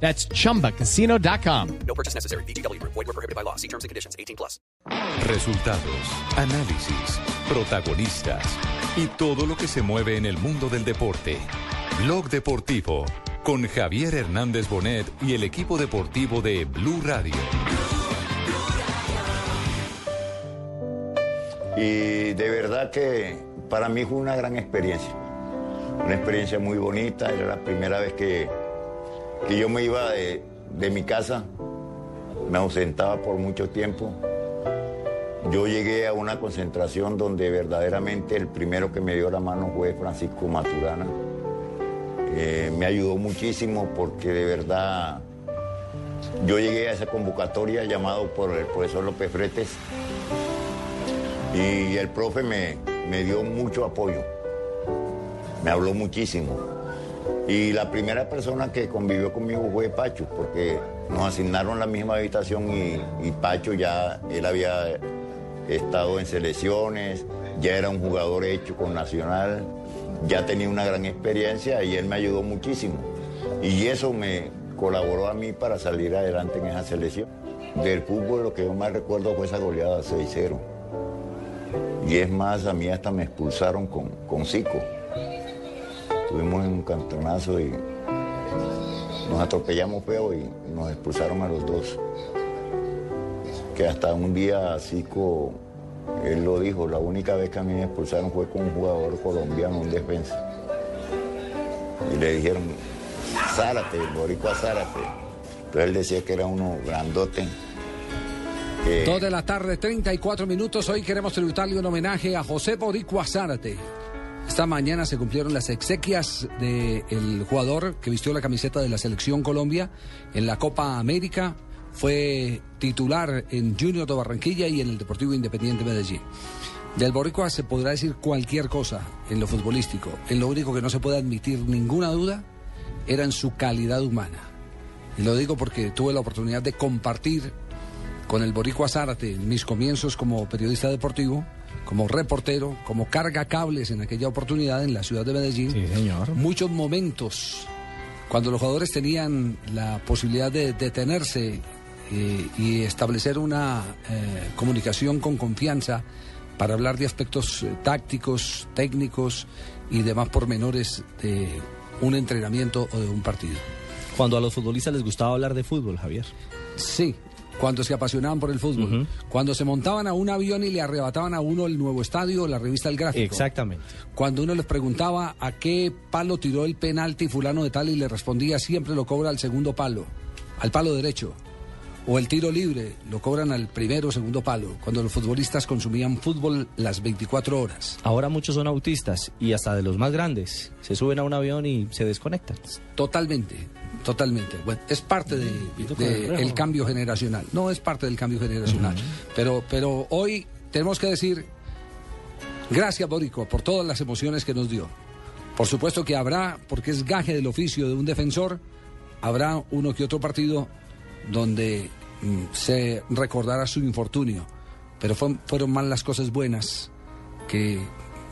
That's chumbacasino.com. No purchase necessary. BGW. Void were prohibited by law. See terms and conditions. 18 plus. Resultados, análisis, protagonistas y todo lo que se mueve en el mundo del deporte. Blog Deportivo con Javier Hernández Bonet y el equipo deportivo de Blue Radio. Y de verdad que para mí fue una gran experiencia. Una experiencia muy bonita. Era la primera vez que, que yo me iba de, mi casa. Me ausentaba por mucho tiempo. Yo llegué a una concentración donde verdaderamente el primero que me dio la mano fue Francisco Maturana. Eh, me ayudó muchísimo porque de verdad yo llegué a esa convocatoria llamado por el profesor López Fretes y el profe me, me dio mucho apoyo, me habló muchísimo. Y la primera persona que convivió conmigo fue Pacho, porque nos asignaron la misma habitación y, Pacho ya, él había estado en selecciones, ya era un jugador hecho con Nacional, ya tenía una gran experiencia y él me ayudó muchísimo. Y eso me colaboró a mí para salir adelante en esa selección. Del fútbol lo que yo más recuerdo fue esa goleada 6-0. Y es más, a mí hasta me expulsaron con, con Zico. Estuvimos en un cantonazo y nos atropellamos feo y nos expulsaron a los dos. Que hasta un día Zico, él lo dijo, la única vez que a mí me expulsaron fue con un jugador colombiano, un defensa. Y le dijeron, Zárate, el boricua Zárate. Entonces él decía que era uno grandote. Dos de la tarde, 34 minutos. Hoy queremos tributarle un homenaje a José Boricua Zárate. Esta mañana se cumplieron las exequias del jugador que vistió la camiseta de la Selección Colombia en la Copa América. Fue titular en Junior de Barranquilla y en el Deportivo Independiente Medellín. Del Boricua se podrá decir cualquier cosa en lo futbolístico. En lo único que no se puede admitir ninguna duda era en su calidad humana. Y lo digo porque tuve la oportunidad de compartir con el Boricua Zárate en mis comienzos como periodista deportivo, como reportero, como carga cables en aquella oportunidad en la ciudad de Medellín. Sí, señor. Muchos momentos cuando los jugadores tenían la posibilidad de detenerse eh, y establecer una eh, comunicación con confianza para hablar de aspectos eh, tácticos, técnicos y demás pormenores de un entrenamiento o de un partido. Cuando a los futbolistas les gustaba hablar de fútbol, Javier. Sí, cuando se apasionaban por el fútbol. Cuando se montaban a un avión y le arrebataban a uno el nuevo estadio o la revista El Gráfico. Exactamente. Cuando uno les preguntaba a qué palo tiró el penalti fulano de tal y le respondía siempre lo cobra al segundo palo, al palo derecho. O el tiro libre lo cobran al primero o segundo palo, cuando los futbolistas consumían fútbol las 24 horas. Ahora muchos son autistas y hasta de los más grandes. Se suben a un avión y se desconectan. Totalmente, totalmente. Bueno, es parte de, de el cambio generacional. No es parte del cambio generacional. pero, pero hoy tenemos que decir gracias, Boricua, por todas las emociones que nos dio. Por supuesto que habrá, porque es gaje del oficio de un defensor, habrá uno que otro partido donde mm, se recordará su infortunio. Pero fue- fueron más las cosas buenas que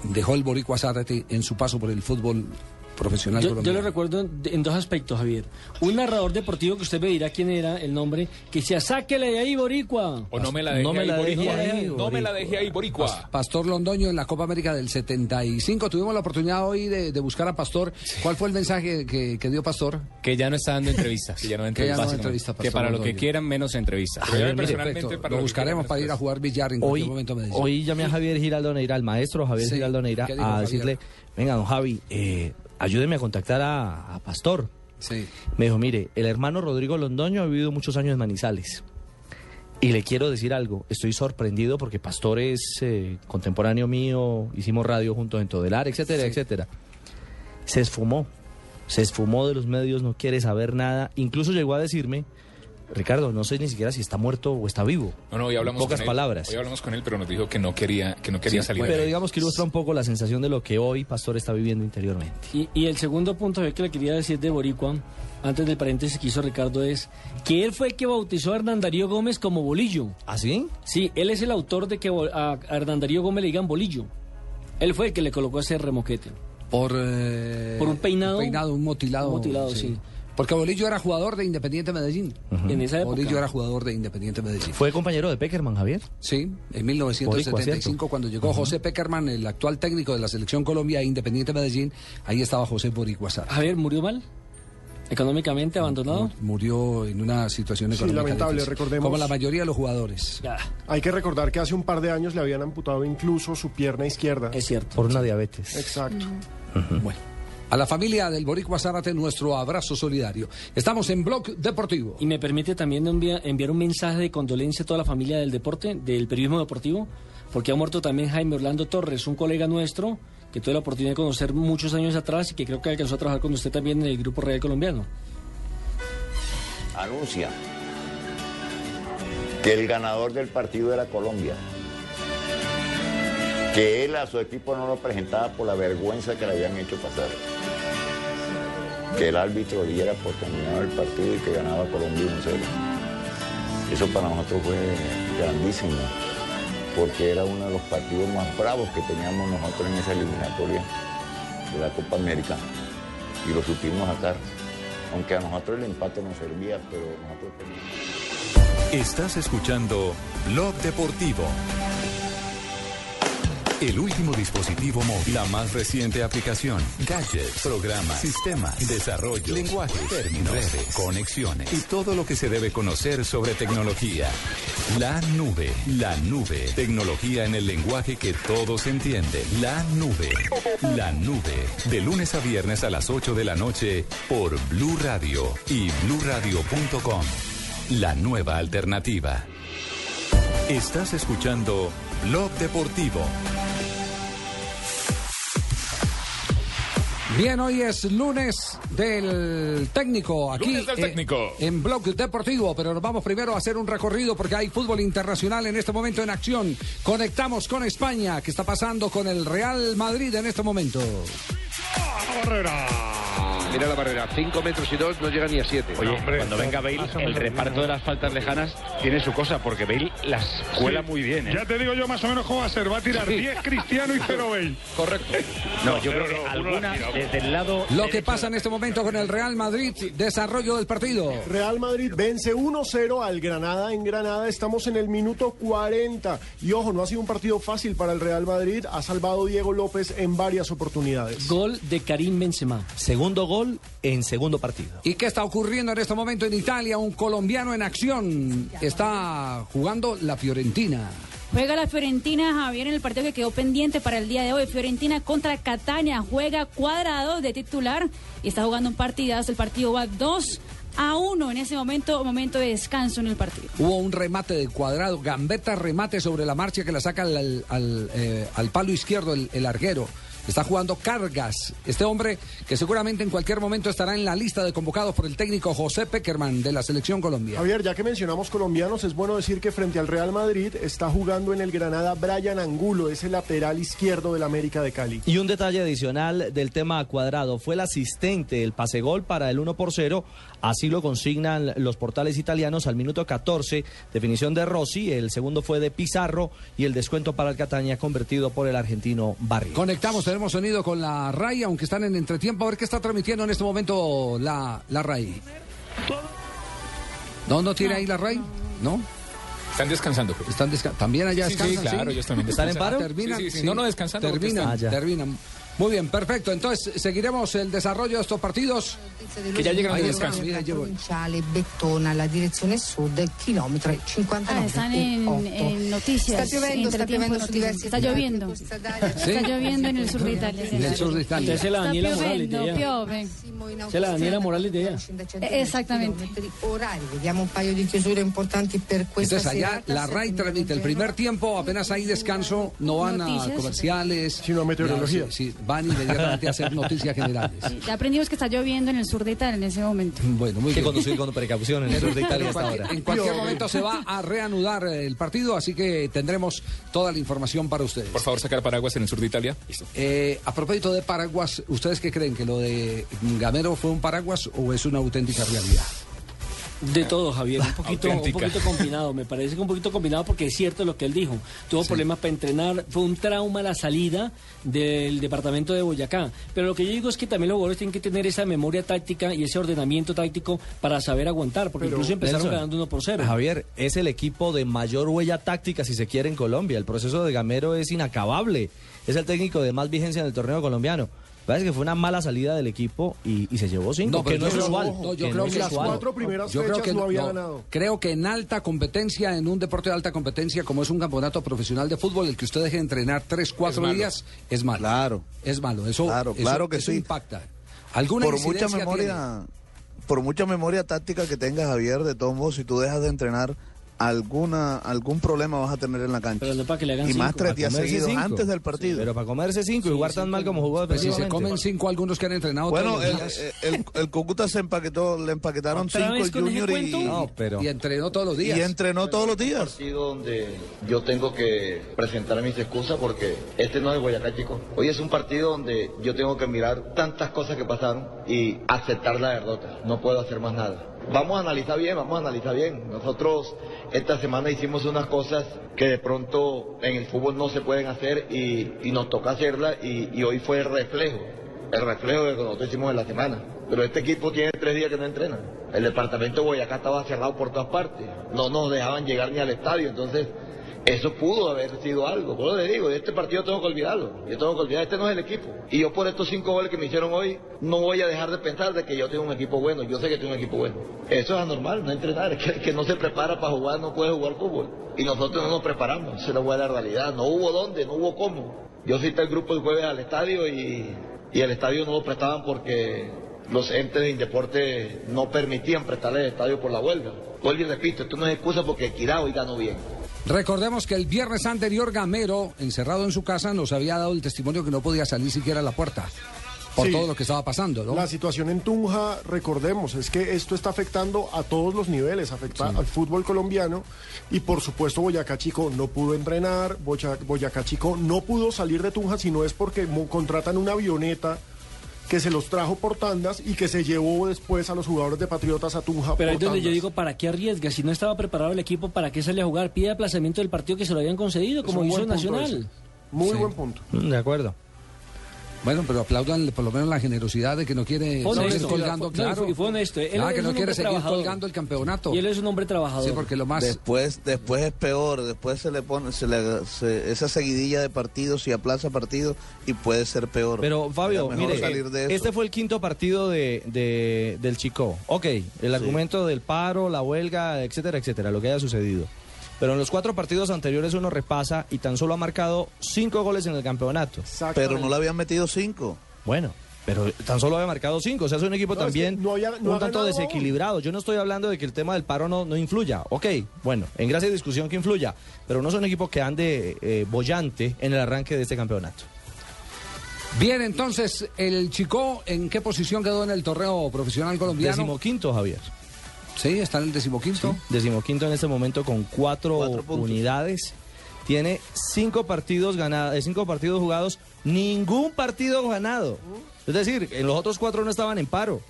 dejó el Boricua Zárate en su paso por el fútbol profesional Yo, yo lo recuerdo en, en dos aspectos, Javier. Un narrador deportivo que usted me dirá quién era el nombre, que decía, sáquele de ahí, Boricua. O no me la deje No me ahí, la deje Boricua. ahí, No me la Boricua. deje ahí, Boricua. Pastor Londoño en la Copa América del 75. Tuvimos la oportunidad hoy de, de buscar a Pastor. ¿Cuál fue el mensaje que, que dio Pastor? Que ya no está dando entrevistas. Que ya no Que ya entrevista, que Pastor para lo que quieran, menos entrevistas. Ah, Pero yo mire, personalmente, Perfecto. para Lo que buscaremos para ir a después. jugar billar en Hoy, cualquier momento. me hoy llamé a Javier Giraldo Neira, al maestro Javier Sí, Giraldo Neira, ¿qué dijo a decirle, venga, don Javi, eh, ayúdeme a contactar a, a Pastor. Sí. Me dijo, mire, el hermano Rodrigo Londoño ha vivido muchos años en Manizales. Y le quiero decir algo, estoy sorprendido porque Pastor es eh, contemporáneo mío, hicimos radio juntos en Todelar, etcétera, Sí. etcétera. Se esfumó, se esfumó de los medios, no quiere saber nada. Incluso llegó a decirme Ricardo, no sé ni siquiera si está muerto o está vivo. No, no, hoy hablamos En pocas con él. palabras. Hoy hablamos con él, pero nos dijo que no quería, que no quería Sí, salir. pero digamos que ilustra un poco la sensación de lo que hoy Pastor está viviendo interiormente. Y, y el segundo punto que le quería decir de Boricua, antes del paréntesis que hizo Ricardo, es que él fue el que bautizó a Hernán Darío Gómez como Bolillo. ¿Ah, sí? Sí, él es el autor de que a Hernán Darío Gómez le digan Bolillo. Él fue el que le colocó ese remoquete. Por, eh, Por un peinado. Un peinado, un motilado. Un motilado, sí. Porque Bolillo era jugador de Independiente Medellín. En esa época. Bolillo era jugador de Independiente Medellín. Fue compañero de Peckerman, Javier. Sí, en Boricua, 1975 ¿cierto? cuando llegó José Peckerman, el actual técnico de la selección Colombia e Independiente Medellín, ahí estaba José Boricua Sara. Javier, ¿murió mal? ¿Económicamente abandonado? Murió en una situación Sí, económica lamentable, difícil, recordemos. Como la mayoría de los jugadores. Ya, Hay que recordar que hace un par de años le habían amputado incluso su pierna izquierda. es cierto. Por una diabetes. Exacto. Bueno, a la familia del Boricua Zárate nuestro abrazo solidario. Estamos en Blog Deportivo. Y me permite también envia- enviar un mensaje de condolencia a toda la familia del deporte, del periodismo deportivo, porque ha muerto también Jaime Orlando Torres, un colega nuestro que tuve la oportunidad de conocer muchos años atrás y que creo que alcanzó a trabajar con usted también en el Grupo Real Colombiano. anuncia que el ganador del partido era Colombia. Que él a su equipo no lo presentaba por la vergüenza que le habían hecho pasar. Que el árbitro diera por terminado el partido y que ganaba Colombia 1-0. Eso para nosotros fue grandísimo, porque era uno de los partidos más bravos que teníamos nosotros en esa eliminatoria de la Copa América. Y lo supimos sacar. Aunque a nosotros el empate nos servía, pero nosotros teníamos... Estás escuchando Blog Deportivo. El último dispositivo móvil, la más reciente aplicación, gadgets, programas, sistemas, desarrollo, lenguaje, términos, redes, conexiones y todo lo que se debe conocer sobre tecnología. La nube, la nube, tecnología en el lenguaje que todos entienden. La nube, la nube, de lunes a viernes a las 8 de la noche por Blue Radio y bluradio.com. La nueva alternativa. Estás escuchando Blog Deportivo. Bien, hoy es lunes del técnico aquí Lunes del eh, en Blog Deportivo, pero nos vamos primero a hacer un recorrido porque hay fútbol internacional en este momento en acción. Conectamos con España, ¿qué está pasando con el Real Madrid en este momento? Mira la barrera, 5 metros y 2 no llega ni a 7. Oye, cuando venga Bale, el reparto de las faltas lejanas tiene su cosa, porque Bale las cuela muy bien. ¿eh? Ya te digo yo más o menos cómo va a ser. Va a tirar 10 Cristiano y 0 Bale. Correcto. No, yo creo que alguna desde el lado. Lo que pasa en este momento con el Real Madrid, desarrollo del partido. Real Madrid vence 1-0 al Granada en Granada. Estamos en el minuto 40. Y ojo, no ha sido un partido fácil para el Real Madrid. Ha salvado Diego López en varias oportunidades. Gol de Karim Benzema. Segundo gol en segundo partido. ¿Y qué está ocurriendo en este momento en Italia? Un colombiano en acción. Está jugando la Fiorentina. Juega la Fiorentina, Javier, en el partido que quedó pendiente para el día de hoy. Fiorentina contra Catania. Juega cuadrado de titular y está jugando un partidazo. El partido va 2 a 1 en ese momento, momento de descanso en el partido. Hubo un remate de cuadrado, gambeta remate sobre la marcha que la saca al, al, eh, al palo izquierdo el, el arquero. Está jugando Cargas, este hombre que seguramente en cualquier momento estará en la lista de convocados por el técnico José Peckerman de la Selección Colombia. Javier, ya que mencionamos colombianos, es bueno decir que frente al Real Madrid está jugando en el Granada Brian Angulo, es el lateral izquierdo del América de Cali. Y un detalle adicional del tema cuadrado, fue el asistente del pase gol para el 1 por 0, así lo consignan los portales italianos al minuto 14, definición de Rossi, el segundo fue de Pizarro y el descuento para el Catania convertido por el argentino Barrio. Conectamos, tenemos sonido con la RAI, aunque están en entretiempo. A ver qué está transmitiendo en este momento la, la RAI. ¿No, no tiene ahí la RAI? ¿No? Están descansando. pues. Están desca- ¿También allá Sí, sí, descansan? claro, ellos también ¿Están en paro? ¿Terminan? Sí, sí, sí. No, no, descansando Terminan, están- Ah, terminan. Muy bien, perfecto. Entonces, seguiremos el desarrollo de estos partidos. Que ya llegaron de Ahí descanso. Bettona, la direzione sud, chilometro 59 Ah, están en, en noticias. Está lloviendo, está lloviendo su noticias. diversidad, Está lloviendo. Está lloviendo en el sur de Italia. sí. En el sur de Italia. Entonces la Está Daniela Morales de ella. piove. Se la Daniela Morales de ella. Eh, Exactamente. Vediamo un paio di chiusure importanti per questa Entonces allá la RAI transmite el primer tiempo, apenas hay descanso, no van a comerciales. Sino a meteorología. Ya, sí, sí, van inmediatamente a hacer noticias generales. Sí, Ya aprendimos que está lloviendo en el sur de Italia en ese momento. Bueno, muy Hay que bien. conducir con precaución en el sur de Italia En hasta cualquier, ahora. en cualquier momento se va a reanudar el partido, así que tendremos toda la información para ustedes. Por favor, sacar paraguas en el sur de Italia. Listo. Eh, a propósito de paraguas, ¿ustedes qué creen? ¿Que lo de Gamero fue un paraguas o es una auténtica realidad? De todo, Javier. Un poquito, un poquito combinado. Me parece que un poquito combinado porque es cierto lo que él dijo. Tuvo problemas para entrenar. Fue un trauma la salida del departamento de Boyacá. Pero lo que yo digo es que también los jugadores tienen que tener esa memoria táctica y ese ordenamiento táctico para saber aguantar. Porque incluso empezaron Nelson, ganando 1 por 0. Javier, es el equipo de mayor huella táctica, si se quiere, en Colombia. El proceso de Gamero es inacabable. Es el técnico de más vigencia en el torneo colombiano. Parece que fue una mala salida del equipo y, y se llevó cinco, que no es yo- usual. no, yo que creo no es que las usual. cuatro primeras Yo creo fechas que no había no, ganado. Creo que en alta competencia, en un deporte de alta competencia como es un campeonato profesional de fútbol, el que usted deje de entrenar tres, cuatro días es malo. Claro. Es malo. Eso, Claro, eso- claro que eso sí. impacta. ¿Alguna por mucha memoria por mucha memoria táctica que tengas Javier de todos modos si tú dejas de entrenar alguna algún problema vas a tener en la cancha Pero no para que le hagan y más cinco. tres días seguidos cinco. antes del partido Pero para comerse cinco y jugar tan mal como jugó Pues si se comen cinco algunos que han entrenado bueno todos el, los días el, el Cúcuta se empaquetó le empaquetaron ¿Otra cinco el Junior y, cuento? No, pero... y entrenó todos los días. y entrenó todos los días partido donde yo tengo que presentar mis excusas porque este no es Boyacá, chicos. Hoy es un partido donde yo tengo que mirar tantas cosas que pasaron y aceptar la derrota. No puedo hacer más nada. Vamos a analizar bien, vamos a analizar bien. Nosotros esta semana hicimos unas cosas que de pronto en el fútbol no se pueden hacer y, nos toca hacerlas y, y hoy fue el reflejo, el reflejo de lo que nosotros hicimos en la semana. Pero este equipo tiene tres días que no entrena. El departamento de Boyacá estaba cerrado por todas partes. No nos dejaban llegar ni al estadio. Entonces, eso pudo haber sido algo. Por eso le digo, este partido tengo que olvidarlo. Yo tengo que olvidar, este no es el equipo. Y yo por estos cinco goles que me hicieron hoy, no voy a dejar de pensar de que yo tengo un equipo bueno. Yo sé que tengo un equipo bueno. Eso es anormal, no entrenar. Es que que no se prepara para jugar no puede jugar fútbol. Y nosotros no nos preparamos. Esa es la buena realidad. No hubo dónde, no hubo cómo. Yo cité el grupo el jueves al estadio y, y el estadio no lo prestaban porque los entes de Indeporte no permitían prestarle el estadio por la huelga. Vuelvo y repito, esto no es excusa porque Equidad hoy ganó bien. Recordemos que el viernes anterior Gamero, encerrado en su casa, nos había dado el testimonio que no podía salir siquiera a la puerta por Sí. todo lo que estaba pasando, ¿no? La situación en Tunja, recordemos, es que esto está afectando a todos los niveles, afecta al fútbol colombiano y por supuesto Boyacá Chico no pudo entrenar, Boya- Boyacá Chico no pudo salir de Tunja si no es porque contratan una avioneta que se los trajo por tandas y que se llevó después a los jugadores de Patriotas a Tunja Pero ahí es donde yo digo, ¿para qué arriesga? Si no estaba preparado el equipo, ¿para qué sale a jugar? Pide aplazamiento del partido que se lo habían concedido, Es como un hizo Nacional. ese. Muy Sí. buen punto. De acuerdo. Bueno, pero aplaudan por lo menos la generosidad de que no quiere Fue seguir honesto, colgando, no, y claro. y fue honesto. Él Ah, es que no quiere seguir trabajador. colgando el campeonato. Y él es un hombre trabajador. Sí, porque lo más... Después, después es peor, después se le pone se le, se- esa seguidilla de partidos y aplaza partidos y puede ser peor. Pero Fabio, mire, salir de eso. este fue el quinto partido de, de- del Chico. Ok, el argumento del paro, la huelga, etcétera, etcétera, lo que haya sucedido. Pero en los cuatro partidos anteriores uno repasa y tan solo ha marcado cinco goles en el campeonato. Pero no le habían metido cinco. Bueno, pero tan solo había marcado cinco. O sea, es un equipo No, es también que no había- no un tanto desequilibrado. Yo no estoy hablando de que el tema del paro no, no influya. Ok, bueno, en gracia y discusión que influya. Pero no es un equipo que ande eh, bollante en el arranque de este campeonato. Bien, entonces, el Chico, ¿en qué posición quedó en el torneo profesional colombiano? Decimoquinto, Javier. Sí, está en el decimoquinto. Decimoquinto en este momento con cuatro, unidades. Tiene cinco partidos ganados, cinco partidos jugados, ningún partido ganado. Es decir, en los otros cuatro no estaban en paro.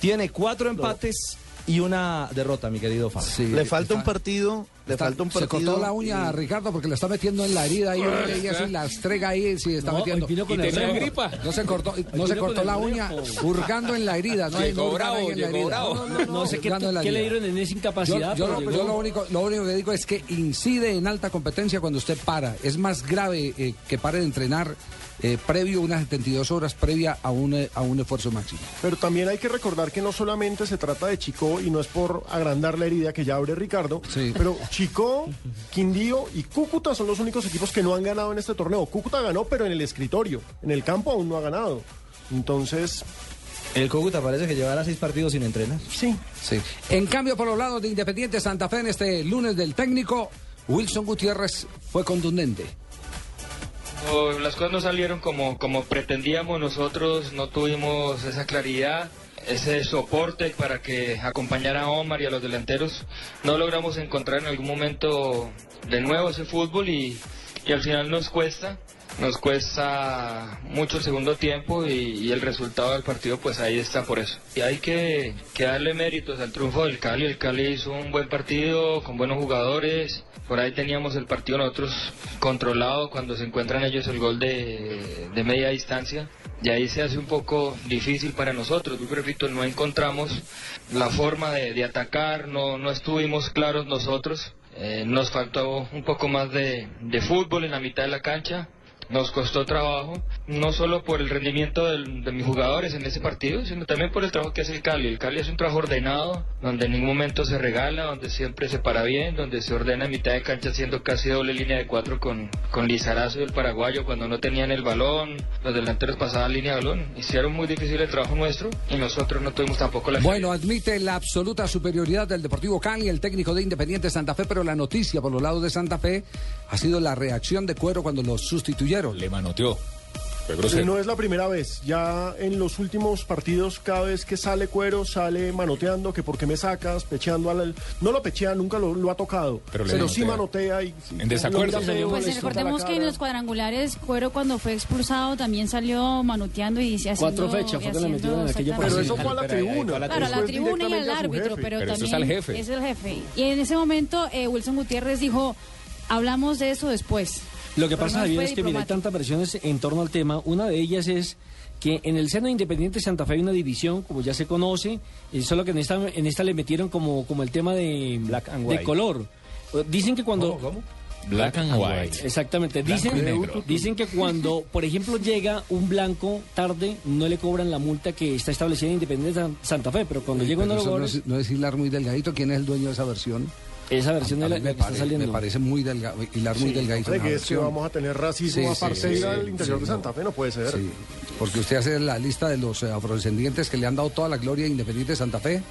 Tiene cuatro empates y una derrota, mi querido Fabio. le falta un partido, le Está- falta un Se partido. cortó la uña a Ricardo porque la está metiendo en la herida ahí y eso y la estrega ahí sí está No, metiendo. con Y tenía gripa. No se cortó, no se cortó la uña hurgando en la herida, no hay no Llegó hurgar ahí bravo, en la herida. bravo. No, no sé qué, hurgando en la qué le dieron en esa incapacidad. Yo, yo yo lo único, lo único que digo es que incide en alta competencia cuando usted para. Es más grave eh, que pare de entrenar eh, previo unas 72 horas previa a un, eh, a un esfuerzo máximo. Pero también hay que recordar que no solamente se trata de Chico y no es por agrandar la herida que ya abre Ricardo, Sí. pero Chico, Quindío y Cúcuta son los únicos equipos que no han ganado en este torneo. Cúcuta ganó, pero en el escritorio. En el campo aún no ha ganado. Entonces, El Cúcuta parece que llevará seis partidos sin entrenar. Sí. Sí. En cambio, por los lados de Independiente Santa Fe en este lunes del técnico, Wilson Gutiérrez fue contundente. Las cosas no salieron como, como pretendíamos nosotros, no tuvimos esa claridad, ese soporte para que acompañara a Omar y a los delanteros. No logramos encontrar en algún momento de nuevo ese fútbol y, y al final nos cuesta, nos cuesta mucho el segundo tiempo y, el resultado del partido pues ahí está por eso. Y hay que, darle méritos al triunfo del Cali, el Cali hizo un buen partido con buenos jugadores, por ahí teníamos el partido nosotros controlado cuando se encuentran ellos el gol de, media distancia. Y ahí se hace un poco difícil para nosotros. Yo repito, no encontramos la forma de, atacar, no, no estuvimos claros nosotros. Eh, nos faltó un poco más de fútbol en la mitad de la cancha. Nos costó trabajo, no solo por el rendimiento del- de mis jugadores en ese partido, sino también por el trabajo que hace el Cali. El Cali es un trabajo ordenado, donde en ningún momento se regala, donde siempre se para bien, donde se ordena en mitad de cancha haciendo casi doble línea de cuatro con, con Lizarazo y el paraguayo cuando no tenían el balón, los delanteros pasaban línea de balón. Hicieron muy difícil el trabajo nuestro y nosotros no tuvimos tampoco la Bueno, admite la absoluta superioridad del Deportivo Cali, el técnico de Independiente Santa Fe, pero la noticia por los lados de Santa Fe ha sido la reacción de Cuero cuando los sustituyeron. Le manoteó. No es la primera vez. Ya en los últimos partidos, cada vez que sale cuero, sale manoteando, que por qué me sacas, pecheando al... No lo pechea, nunca lo, lo ha tocado. Pero Pero, le sí manotea y... En desacuerdo. feo, Pues recordemos que en los cuadrangulares, Cuero cuando fue expulsado también salió manoteando y se haciendo... Cuatro fechas fue que le metieron en aquella. Pero eso fue a la tribuna. Claro, a la tribuna y al árbitro, pero, eso es al jefe. es el jefe. Y en ese momento eh, Wilson Gutiérrez dijo, hablamos de eso después. Lo que pasa, es que mira, hay tantas versiones en torno al tema. Una de ellas es que en el seno de Independiente Santa Fe hay una división, como ya se conoce, eh, solo que en esta, en esta le metieron como, como el tema de, and de white. color. Dicen que cuando... Black and white. Exactamente. Blanco Dicen, y negro. dicen que cuando, por ejemplo, llega un blanco tarde, no le cobran la multa que está establecida en Independiente San- Santa Fe, pero cuando llega eso no, no es hilar muy delgadito. ¿Quién es el dueño de esa versión? Esa versión A es la, la me, que está saliendo. me parece muy delgado. Hilar muy Sí, delgadito. que es que vamos a tener racismo Sí, aparte sí, al interior sí, de Santa Fe, no puede ser. Sí, porque usted hace la lista de los eh, afrodescendientes que le han dado toda la gloria Independiente de Santa Fe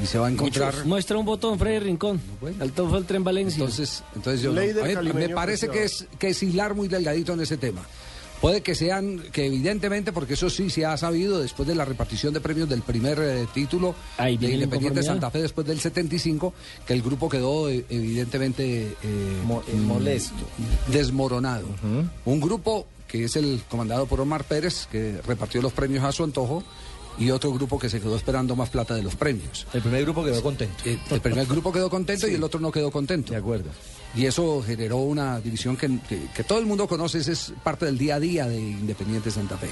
y se va a encontrar. Muchos. Muestra un botón, Freddy Rincón. El top fue el tren Valencia. Entonces, entonces yo Ley no. A mí me parece que es que es hilar muy delgadito en ese tema. Puede que sean, que evidentemente, porque eso sí se ha sabido después de la repartición de premios del primer eh, título Ahí de Independiente. Santa Fe después del 75, que el grupo quedó eh, evidentemente eh, Mo- mm, molesto. desmoronado. Un grupo que es el comandado por Omar Pérez, que repartió los premios a su antojo, y otro grupo que se quedó esperando más plata de los premios. El primer grupo quedó contento. Eh, el primer grupo quedó contento y el otro no quedó contento. De acuerdo. Y eso generó una división que, que- todo el mundo conoce, esa es parte del día a día de Independiente Santa Fe.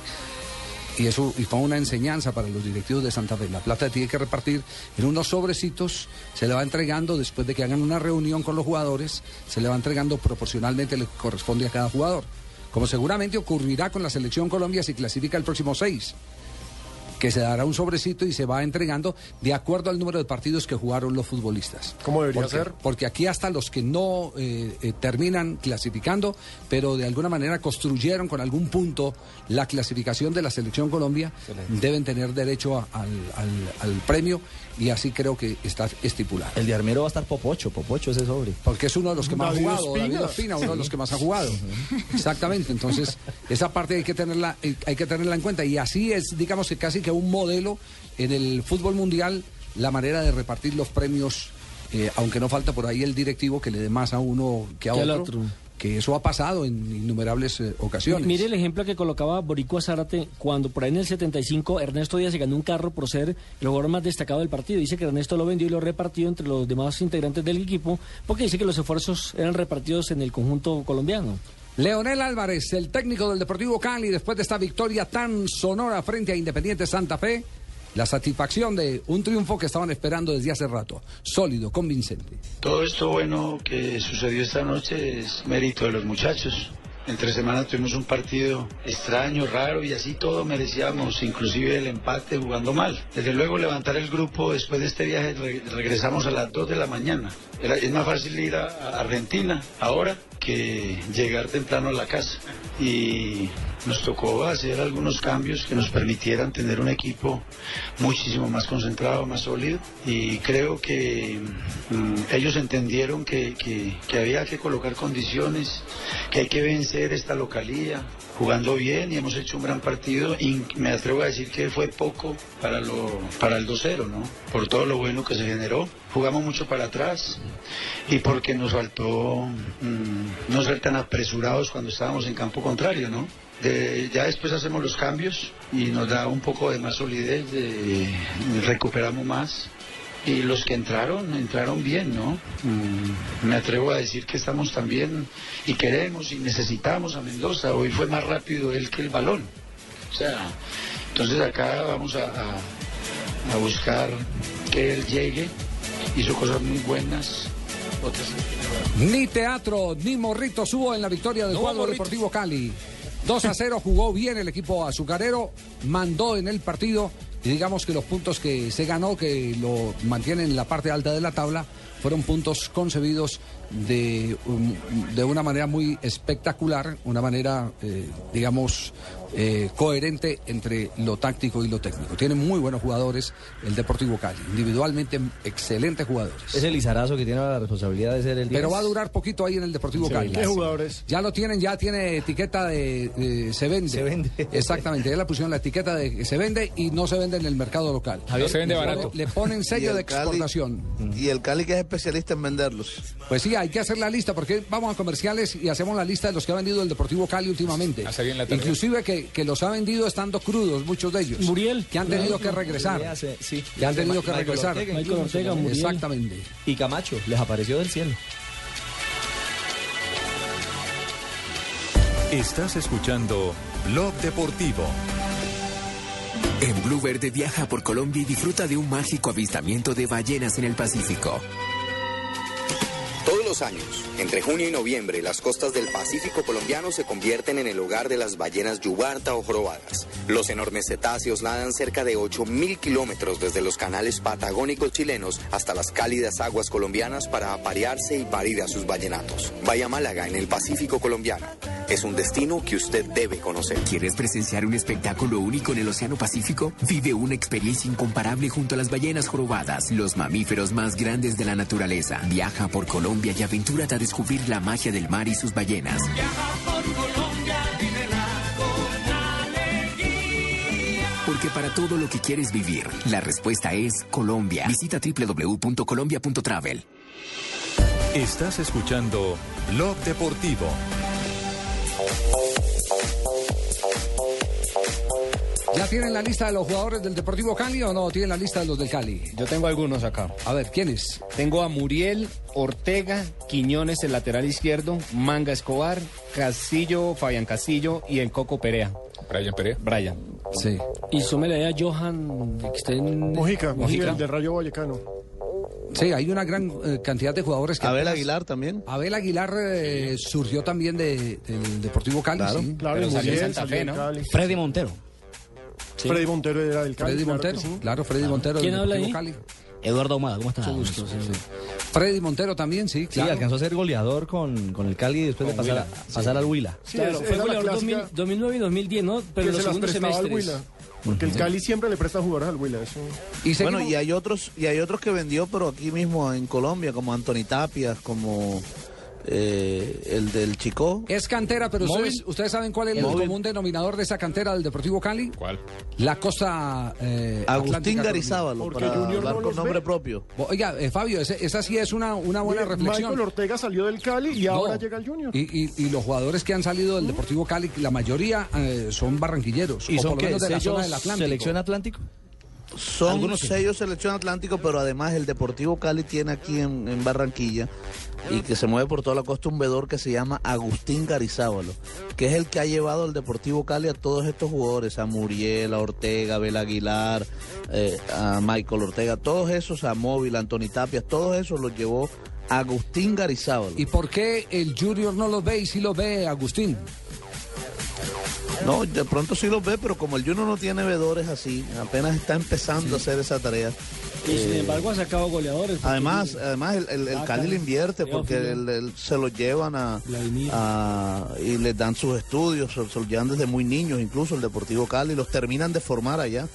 Y eso fue una enseñanza para los directivos de Santa Fe. La plata tiene que repartir en unos sobrecitos, se le va entregando después de que hagan una reunión con los jugadores, se le va entregando proporcionalmente le corresponde a cada jugador. Como seguramente ocurrirá con la selección Colombia si clasifica el próximo 6 que se dará un sobrecito y se va entregando de acuerdo al número de partidos que jugaron los futbolistas. ¿Cómo debería porque, ser? Porque aquí hasta los que no eh, eh, terminan clasificando, pero de alguna manera construyeron con algún punto la clasificación de la selección Colombia, deben tener derecho a- al, al- al premio y así creo que está estipulado. El de Armero va a estar Popocho, Popocho ese sobre. Porque es uno de los que más David ha jugado, Ospina. David Ospina, uno de los que más ha jugado. Exactamente, entonces esa parte hay que tenerla, eh, hay que tenerla en cuenta. Y así es, digamos que casi que un modelo en el fútbol mundial, la manera de repartir los premios, eh, aunque no falta por ahí el directivo que le dé más a uno que a otro, otro. Que eso ha pasado en innumerables eh, ocasiones. Mire el ejemplo que colocaba Boricua Zárate cuando por ahí en el 75 Ernesto Díaz se ganó un carro por ser el jugador más destacado del partido. Dice que Ernesto lo vendió y lo repartió entre los demás integrantes del equipo porque dice que los esfuerzos eran repartidos en el conjunto colombiano. Leonel Álvarez, el técnico del Deportivo Cali, después de esta victoria tan sonora frente a Independiente Santa Fe, la satisfacción de un triunfo que estaban esperando desde hace rato, sólido, convincente. Todo esto bueno que sucedió esta noche es mérito de los muchachos. Entre semana tuvimos un partido extraño, raro y así todo merecíamos, inclusive el empate jugando mal. Desde luego levantar el grupo después de este viaje re- regresamos a las 2 de la mañana. Era- es más fácil ir a, a Argentina ahora que llegar temprano a la casa. Y nos tocó hacer algunos cambios que nos permitieran tener un equipo muchísimo más concentrado, más sólido. Y creo que mm, ellos entendieron que, había que colocar condiciones, que hay que vencer esta localía jugando bien y hemos hecho un gran partido y me atrevo a decir que fue poco para, lo, para el 2-0, ¿no? Por todo lo bueno que se generó. Jugamos mucho para atrás y porque nos faltó mm, no ser tan apresurados cuando estábamos en campo contrario, ¿no? De- ya después hacemos los cambios y nos da un poco de más solidez, de- recuperamos más. Y los que entraron, entraron bien, ¿no? Mm, me atrevo a decir que estamos también y queremos y necesitamos a Mendoza. Hoy fue más rápido él que el balón. O sea, entonces acá vamos a, a- a buscar que él llegue. Hizo cosas muy buenas. Otras Ni teatro, ni morritos hubo en la victoria del No, cuadro morritos. Deportivo Cali. 2 a 0 jugó bien el equipo azucarero, mandó en el partido y digamos que los puntos que se ganó, que lo mantienen en la parte alta de la tabla, fueron puntos concebidos de, um, de una manera muy espectacular, una manera, eh, digamos, eh, coherente entre lo táctico y lo técnico. Tiene muy buenos jugadores el Deportivo Cali, individualmente excelentes jugadores. Es el Lizarazo que tiene la responsabilidad de ser el Pero 10. va a durar poquito ahí en el Deportivo Sí, Cali. ¿qué jugadores? Ya lo tienen, ya tiene etiqueta de, de- se vende. Se vende. Exactamente, ya le pusieron la etiqueta de que se vende y no se vende en el mercado local. Javier, se vende Le barato. ponen- Le ponen sello el de Cali- exportación. Y el Cali que es especialista en venderlos. Pues sí, hay que hacer la lista porque vamos a comerciales y hacemos la lista de los que ha vendido el Deportivo Cali últimamente. Hace bien la. Inclusive que, que los ha vendido estando crudos, muchos de ellos. Muriel. Que han tenido que regresar. Muriel hace- sí. Que han tenido que Michael regresar. Ortega incluso Michael Ortega, Muriel. Exactamente. Y Camacho, les apareció del cielo. Estás escuchando Blog Deportivo. En Blue Verde viaja por Colombia y disfruta de un mágico avistamiento de ballenas en el Pacífico. Años, entre junio y noviembre, las costas del Pacífico colombiano se convierten en el hogar de las ballenas yubarta o jorobadas. Los enormes cetáceos nadan cerca de 8.000 kilómetros desde los canales patagónicos chilenos hasta las cálidas aguas colombianas para aparearse y parir a sus ballenatos. Vaya Málaga, en el Pacífico colombiano. Es un destino que usted debe conocer. ¿Quieres presenciar un espectáculo único en el Océano Pacífico? Vive una experiencia incomparable junto a las ballenas jorobadas, los mamíferos más grandes de la naturaleza. Viaja por Colombia y aventúrate a descubrir la magia del mar y sus ballenas. Porque para todo lo que quieres vivir, la respuesta es Colombia. Visita www.colombia.travel. Estás escuchando Blog Deportivo. ¿Ya tienen la lista de los jugadores del Deportivo Cali o no tienen la lista de los del Cali? Yo tengo algunos acá. A ver, ¿quiénes? Tengo a Muriel, Ortega, Quiñones, el lateral izquierdo, Manga Escobar, Castillo, Fabián Castillo y el Coco Perea. Brian Perea. Brian. Sí. Y súmele a Johan, que está en... Mojica, Mojica. el de Rayo Vallecano. Sí, hay una gran eh, cantidad de jugadores que... Abel apenas- Aguilar también. Abel Aguilar eh, surgió también de- del Deportivo Cali. Claro, sí. Claro, Pero y salió en Muriel, Santa salió Fe, en ¿no? Cali. Freddy Montero. Freddy Montero era del Cali. Freddy claro Montero, sí. claro, Freddy Montero del ¿Quién habla Deportivo ahí? Cali. Eduardo Ahumada, ¿cómo está? Mucho gusto, sí, sí. Freddy Montero también, sí, Sí, claro. alcanzó a ser goleador con, con el Cali después de Con pasar, Huila, a, pasar al Huila. Sí, Claro, fue goleador clásica 2000 2009 y 2010, ¿no? Pero en los se las Porque el Cali siempre le presta jugadores al Huila. Eso. Y seguimos- Bueno, y hay otros y hay otros que vendió, pero aquí mismo en Colombia, como Anthony Tapias, como eh, el del Chico. Es cantera, pero ustedes, ustedes saben cuál es el Móvil. común denominador de esa cantera del Deportivo Cali. ¿Cuál? La costa eh, Agustín Garizábalo, Porque para Junior hablar no con nombre ve. propio. Oiga, eh, Fabio, ese- esa sí es una, una buena Mire, reflexión. Michael Ortega salió del Cali y No. ahora llega el Junior. Y, y- y los jugadores que han salido del Deportivo Cali, la mayoría eh, son barranquilleros. ¿Y o son por lo menos de la zona ¿Sellos del Atlántico. selección Atlántico? Son Algunos sí. sellos selección Atlántico, pero además el Deportivo Cali tiene aquí en, en Barranquilla y que se mueve por toda la costa un vedor que se llama Agustín Garizábalo, que es el que ha llevado al Deportivo Cali a todos estos jugadores, a Muriel, a Ortega, a Abel Aguilar, eh, a Michael Ortega, todos esos, a Móvil, a Anthony Tapias, todos esos los llevó Agustín Garizábal. ¿Y por qué el Junior no los ve y sí los ve Agustín? No, de pronto sí los ve, pero como el Junior no tiene vedores así, apenas está empezando a hacer esa tarea. Y sin Eh, embargo ha sacado goleadores. Además, tiene- además el, el, el Vaca, Cali le invierte porque el- el- se lo llevan a, a- y les dan sus estudios, se, se los llevan desde muy niños, incluso el Deportivo Cali, los terminan de formar allá.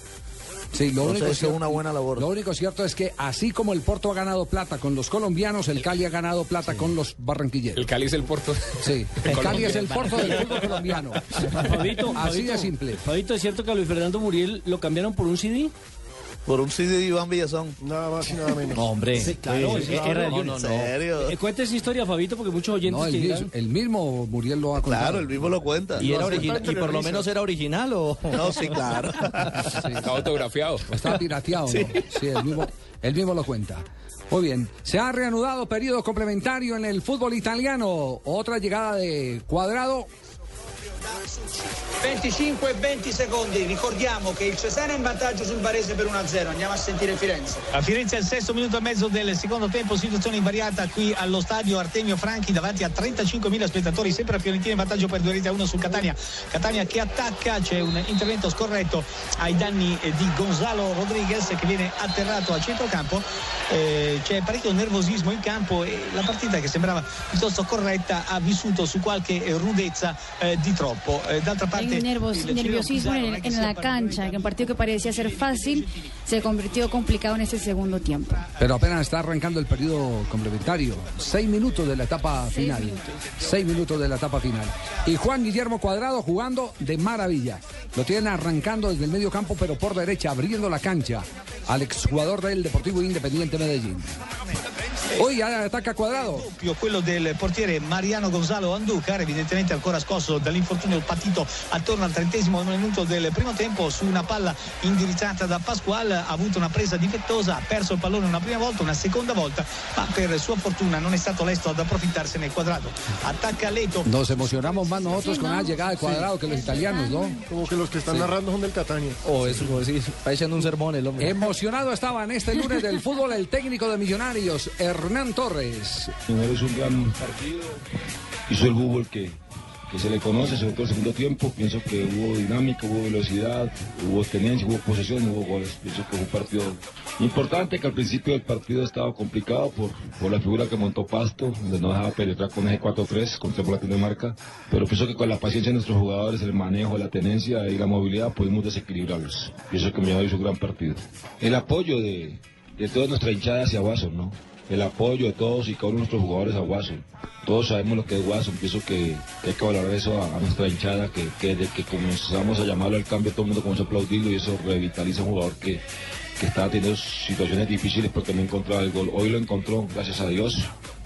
Sí, lo Entonces, único, eso es cierto- una buena labor. lo único cierto es que así como el Porto ha ganado plata con los colombianos, el Cali ha ganado plata con los barranquilleros. El Cali es el Porto. Sí, el Cali es el Porto del fútbol colombiano. Fabito, Así de simple. Fabito, ¿es cierto que a Luis Fernando Muriel lo cambiaron por un CD? Por un CD de Iván Villazón. Nada más y nada menos. No, hombre. Sí, claro, Sí, era el no, no, ¿En no. serio? Eh, cuenta esa historia, Fabito, porque muchos oyentes No, el, que dirán- el mismo Muriel lo ha contado. Claro, el mismo lo cuenta. ¿Y, Lo era ¿Y por lo menos era original o...? No, sí, claro. Está autografiado. Está pirateado, ¿no? Sí, el mismo, el mismo lo cuenta. Muy bien, se ha reanudado periodo complementario en el fútbol italiano. Otra llegada de Cuadrado. 25 e 20 secondi, ricordiamo che il Cesena è in vantaggio sul Varese per 1-0, andiamo a sentire Firenze. A Firenze al sesto minuto e mezzo del secondo tempo, situazione invariata qui allo stadio Artemio Franchi davanti a 35.000 spettatori, sempre a Fiorentina in vantaggio per due reti a uno sul Catania. Catania che attacca, c'è un intervento scorretto ai danni di Gonzalo Rodriguez che viene atterrato a centrocampo. Eh, c'è parecchio nervosismo in campo e la partita che sembrava piuttosto corretta ha vissuto su qualche rudezza eh, di troppo. Eh, d'altra Hay parte un nervos- nerviosismo Pizarro en, la cancha, que un partido que parecía ser fácil se convirtió complicado en ese segundo tiempo. Pero apenas está arrancando el periodo complementario. Seis minutos de la etapa Seis final. minutos. Seis minutos de la etapa final. Y Juan Guillermo Cuadrado jugando de maravilla. Lo tienen arrancando desde el medio campo, pero por derecha, abriendo la cancha al exjugador del Deportivo Independiente Medellín. Hoy ya ataca Cuadrado. doppio, quello del portiere Mariano Gonzalo Anducar, evidentemente ancora scosso dall'infortunio patito attorno al trentesimo minuto del primo tempo su una palla indirizzata da Pasquale, ha avuto una presa difettosa, ha perso il pallone una prima volta, una seconda volta, ma per sua fortuna non è stato lesto ad approfittarsene quadrato. Attacca Leto. Nos emocionamos más nosotros con la llegada de Cuadrado que los italianos, ¿no? Como que los que están Sí. narrando son del Catania. O eso, como decís, está echando un sermón el hombre. Emocionado estaba en este lunes del fútbol el técnico de Millonarios, Hernán Torres. Es un gran partido. Hizo el fútbol que, que se le conoce, sobre todo el segundo tiempo. Pienso que hubo dinámica, hubo velocidad, hubo tenencia, hubo posesión, hubo goles. Pienso que fue un partido importante, que al principio del partido estaba complicado por, por la figura que montó Pasto, donde no dejaba penetrar con eje 4-3, con tres volantes de marca. Pero pienso que con la paciencia de nuestros jugadores, el manejo, la tenencia y la movilidad, pudimos desequilibrarlos. Pienso que Millonarios hizo un gran partido. El apoyo de, de toda nuestra hinchada hacia Watson, ¿no? El apoyo de todos y cada uno de nuestros jugadores a Watson. Todos sabemos lo que es Watson, pienso que, que hay que valorar eso a, nuestra hinchada, que, que desde que comenzamos a llamarlo al cambio todo el mundo comenzó a aplaudirlo y eso revitaliza a un jugador que, que estaba teniendo situaciones difíciles porque no encontraba el gol. Hoy lo encontró, gracias a Dios.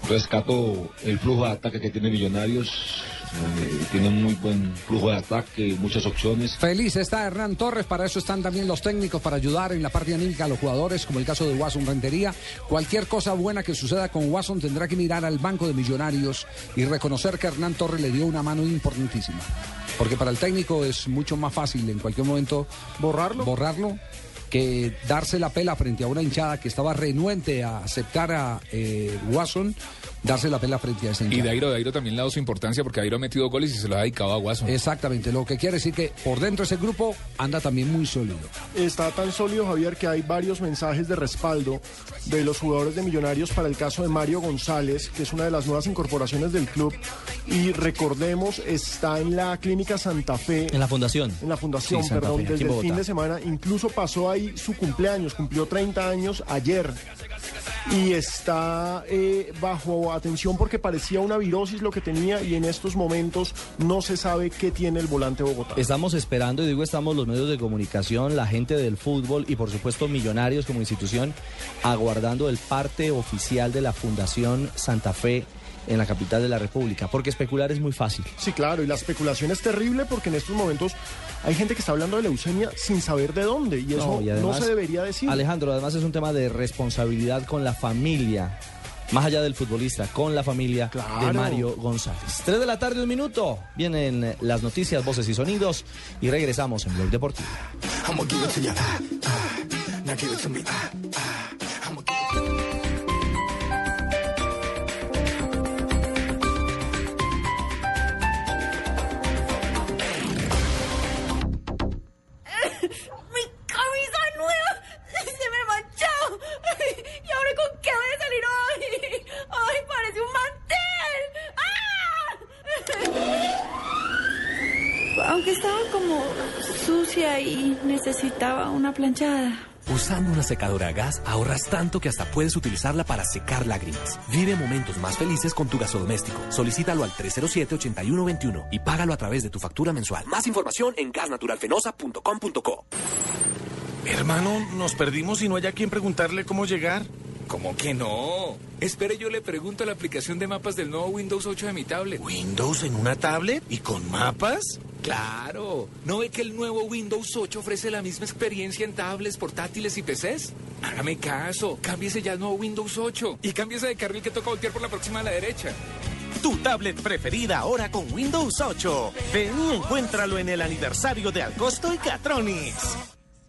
Rescato el flujo de ataque que tiene Millonarios, eh, tiene un muy buen flujo de ataque, muchas opciones. Feliz está Hernán Torres, para eso están también los técnicos, para ayudar en la parte anímica a los jugadores, como el caso de Watson Rentería. Cualquier cosa buena que suceda con Watson tendrá que mirar al banco de millonarios y reconocer que Hernán Torres le dio una mano importantísima. Porque para el técnico es mucho más fácil en cualquier momento borrarlo. Borrarlo que darse la pela frente a una hinchada que estaba renuente a aceptar a eh, Watson, darse la pela frente a esa Y. Dairo, Dairo también le ha dado su importancia porque Dairo ha metido goles y se lo ha dedicado a Guaso. Exactamente, lo que quiere decir que por dentro ese grupo anda también muy sólido. Está tan sólido, Javier, que hay varios mensajes de respaldo de los jugadores de Millonarios para el caso de Mario González, que es una de las nuevas incorporaciones del club. Y recordemos, está en la Clínica Santa Fe. En la fundación. En la fundación, Sí, perdón, Fe, desde el fin de semana. Incluso pasó ahí su cumpleaños, cumplió 30 años ayer. Y está eh, bajo atención porque parecía una virosis lo que tenía y en estos momentos no se sabe qué tiene el volante Bogotá. Estamos esperando, y digo estamos los medios de comunicación, la gente del fútbol y por supuesto Millonarios como institución, aguardando el parte oficial de la Fundación Santa Fe en la capital de la República, porque especular es muy fácil. Sí, claro, y la especulación es terrible porque en estos momentos hay gente que está hablando de leucemia sin saber de dónde y eso No, y no, además, se debería decir. Alejandro, además es un tema de responsabilidad con la familia, más allá del futbolista, con la familia de. Mario González. Tres de la tarde, un minuto. Vienen las noticias, voces y sonidos y regresamos en Blog Deportivo. ¿Y ahora con qué voy a salir hoy? ¡Ay, parece un mantel! ¡Ah! Aunque estaba como sucia y necesitaba una planchada. Usando una secadora a gas ahorras tanto que hasta puedes utilizarla para secar lágrimas. Vive momentos más felices con tu gasodoméstico. Solicítalo al 307-8121 y págalo a través de tu factura mensual. Más información en gasnaturalfenosa.com.co. Hermano, nos perdimos y no hay a quien preguntarle cómo llegar. ¿Cómo que no? Espere, yo le pregunto a la aplicación de mapas del nuevo Windows 8 de mi tablet. ¿Windows en una tablet? ¿Y con mapas? Claro. ¿No ve que el nuevo Windows 8 ofrece la misma experiencia en tablets, portátiles y PCs? Hágame caso, cámbiese ya al nuevo Windows 8 y cámbiese de carril que toca voltear por la próxima a la derecha. Tu tablet preferida ahora con Windows 8. Ven y encuéntralo en el aniversario de Alcosto y Catronis.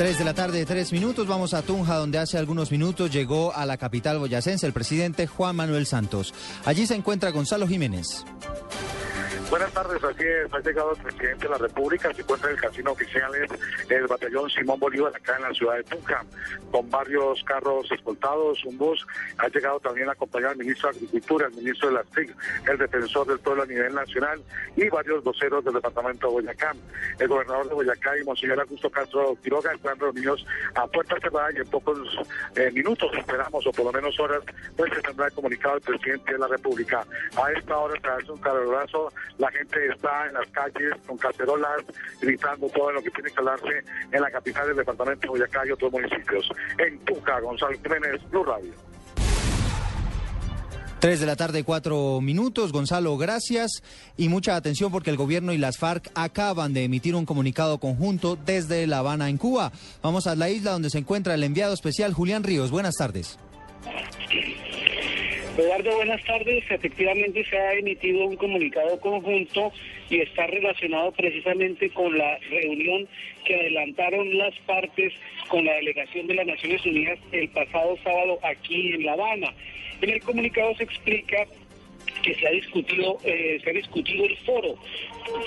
3 de la tarde, tres minutos. Vamos a Tunja, donde hace algunos minutos llegó a la capital boyacense el presidente Juan Manuel Santos. Allí se encuentra Gonzalo Jiménez. Buenas tardes, es, ha llegado el presidente de la República, se encuentra en el casino oficial el batallón Simón Bolívar acá en la ciudad de Tunja, con varios carros escoltados, un bus, ha llegado también acompañado el ministro de Agricultura, el ministro de las TIC, el defensor del pueblo a nivel nacional y varios voceros del departamento de Boyacá. El gobernador de Boyacá y Monseñor Augusto Castro Quiroga están reunidos a puerta cerrada y en pocos eh, minutos, esperamos, o por lo menos horas, pues se tendrá comunicado el presidente de la República. A esta hora se hace un caluroso la gente está en las calles con cacerolas, gritando todo lo que tiene que hablarse en la capital del departamento de Boyacá y otros municipios. En Tuca, Gonzalo Jiménez, Blue Radio. 3 de la tarde, cuatro minutos. Gonzalo, gracias y mucha atención porque el gobierno y las FARC acaban de emitir un comunicado conjunto desde La Habana, en Cuba. Vamos a la isla donde se encuentra el enviado especial Julián Ríos. Buenas tardes. Eduardo, buenas tardes. Efectivamente se ha emitido un comunicado conjunto y está relacionado precisamente con la reunión que adelantaron las partes con la delegación de las Naciones Unidas el pasado sábado aquí en La Habana. En el comunicado se explica que se ha discutido, eh, se ha discutido el foro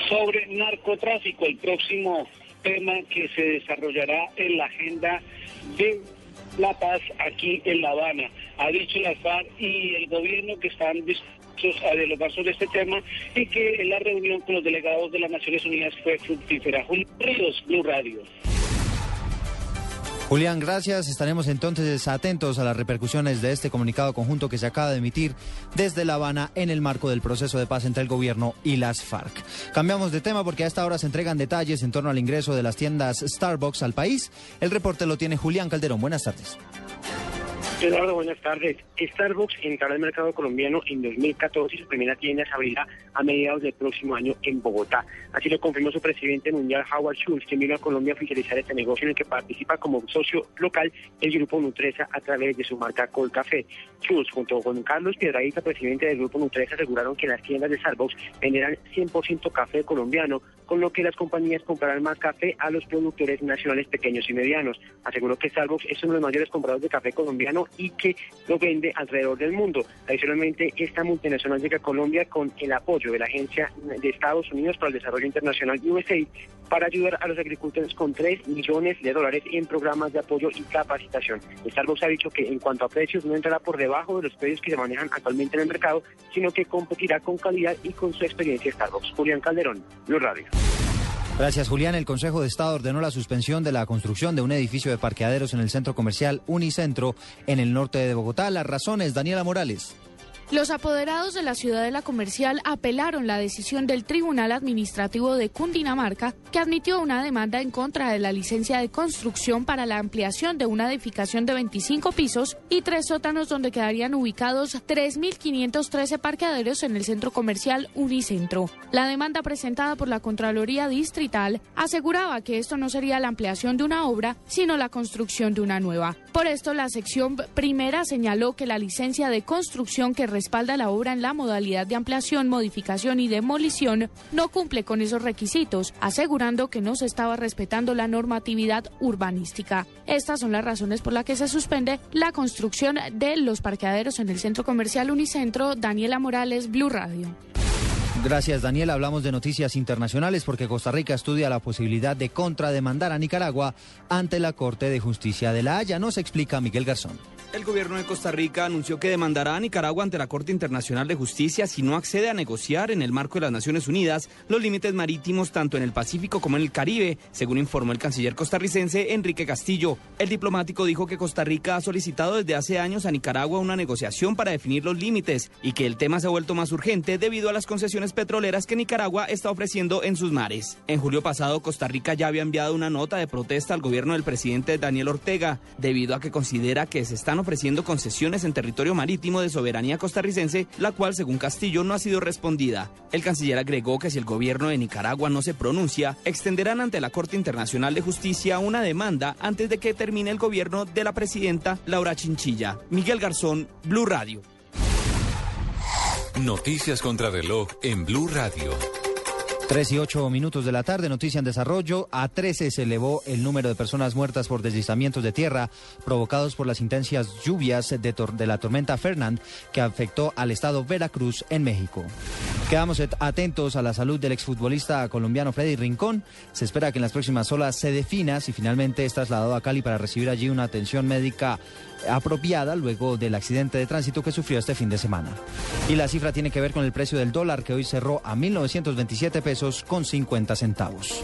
sobre narcotráfico, el próximo tema que se desarrollará en la agenda de la paz aquí en La Habana. Ha dicho la FARC y el gobierno que están dispuestos a dialogar sobre este tema y que la reunión con los delegados de las Naciones Unidas fue fructífera. Julio Ríos, Blue Radio. Julián, gracias. Estaremos entonces atentos a las repercusiones de este comunicado conjunto que se acaba de emitir desde La Habana en el marco del proceso de paz entre el gobierno y las FARC. Cambiamos de tema porque a esta hora se entregan detalles en torno al ingreso de las tiendas Starbucks al país. El reporte lo tiene Julián Calderón. Buenas tardes. Eduardo, buenas tardes. Starbucks entrará al mercado colombiano en 2014 y su primera tienda se abrirá a mediados del próximo año en Bogotá. Así lo confirmó su presidente mundial Howard Schultz, quien vino a Colombia a oficializar este negocio en el que participa como socio local el grupo Nutresa a través de su marca Colcafé. Schultz, junto con Carlos Piedraíta, presidente del grupo Nutresa, aseguraron que las tiendas de Starbucks venderán 100% café colombiano, con lo que las compañías comprarán más café a los productores nacionales pequeños y medianos. Aseguró que Starbucks es uno de los mayores compradores de café colombiano y que lo vende alrededor del mundo. Adicionalmente, esta multinacional llega a Colombia con el apoyo de la Agencia de Estados Unidos para el Desarrollo Internacional USAID para ayudar a los agricultores con 3 millones de dólares en programas de apoyo y capacitación. Starbucks ha dicho que en cuanto a precios no entrará por debajo de los precios que se manejan actualmente en el mercado, sino que competirá con calidad y con su experiencia Starbucks. Julián Calderón, Blue Radio. Gracias, Julián. El Consejo de Estado ordenó la suspensión de la construcción de un edificio de parqueaderos en el centro comercial Unicentro en el norte de Bogotá. Las razones, Daniela Morales. Los apoderados de la Ciudadela Comercial apelaron la decisión del Tribunal Administrativo de Cundinamarca, que admitió una demanda en contra de la licencia de construcción para la ampliación de una edificación de 25 pisos y tres sótanos donde quedarían ubicados 3.513 parqueaderos en el centro comercial Unicentro. La demanda presentada por la Contraloría Distrital aseguraba que esto no sería la ampliación de una obra, sino la construcción de una nueva. Por esto, la sección primera señaló que la licencia de construcción que respalda la obra en la modalidad de ampliación, modificación y demolición, no cumple con esos requisitos, asegurando que no se estaba respetando la normatividad urbanística. Estas son las razones por las que se suspende la construcción de los parqueaderos en el centro comercial Unicentro. Daniela Morales, Blue Radio. Gracias, Daniel. Hablamos de noticias internacionales porque Costa Rica estudia la posibilidad de contrademandar a Nicaragua ante la Corte de Justicia de La Haya. Nos explica Miguel Garzón. El gobierno de Costa Rica anunció que demandará a Nicaragua ante la Corte Internacional de Justicia si no accede a negociar en el marco de las Naciones Unidas los límites marítimos tanto en el Pacífico como en el Caribe, según informó el canciller costarricense Enrique Castillo. El diplomático dijo que Costa Rica ha solicitado desde hace años a Nicaragua una negociación para definir los límites y que el tema se ha vuelto más urgente debido a las concesiones petroleras que Nicaragua está ofreciendo en sus mares. En julio pasado, Costa Rica ya había enviado una nota de protesta al gobierno del presidente Daniel Ortega debido a que considera que se están ofreciendo concesiones en territorio marítimo de soberanía costarricense, la cual, según Castillo, no ha sido respondida. El canciller agregó que si el gobierno de Nicaragua no se pronuncia, extenderán ante la Corte Internacional de Justicia una demanda antes de que termine el gobierno de la presidenta Laura Chinchilla. Miguel Garzón, Blue Radio. Noticias contra reloj en Blue Radio. 3 y 8 minutos de la tarde, noticia en desarrollo. A 13 se elevó el número de personas muertas por deslizamientos de tierra provocados por las intensas lluvias de, la tormenta Fernand que afectó al estado Veracruz en México. Quedamos atentos a la salud del exfutbolista colombiano Freddy Rincón. Se espera que en las próximas horas se defina si finalmente es trasladado a Cali para recibir allí una atención médica apropiada luego del accidente de tránsito que sufrió este fin de semana. Y la cifra tiene que ver con el precio del dólar que hoy cerró a 1.927 pesos con 50 centavos.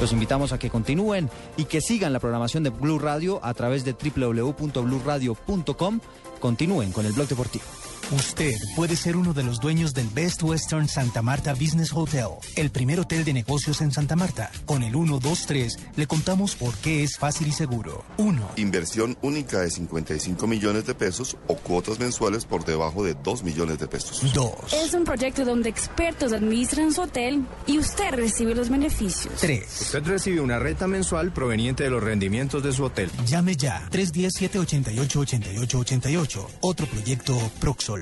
Los invitamos a que continúen y que sigan la programación de Blue Radio a través de www.bluradio.com. Continúen con el blog deportivo. Usted puede ser uno de los dueños del Best Western Santa Marta Business Hotel, el primer hotel de negocios en Santa Marta. Con el 123 le contamos por qué es fácil y seguro. 1. Inversión única de 55 millones de pesos o cuotas mensuales por debajo de 2 millones de pesos. 2. Es un proyecto donde expertos administran su hotel y usted recibe los beneficios. 3. Usted recibe una renta mensual proveniente de los rendimientos de su hotel. Llame ya. 310-788-8888. Otro proyecto Proxol.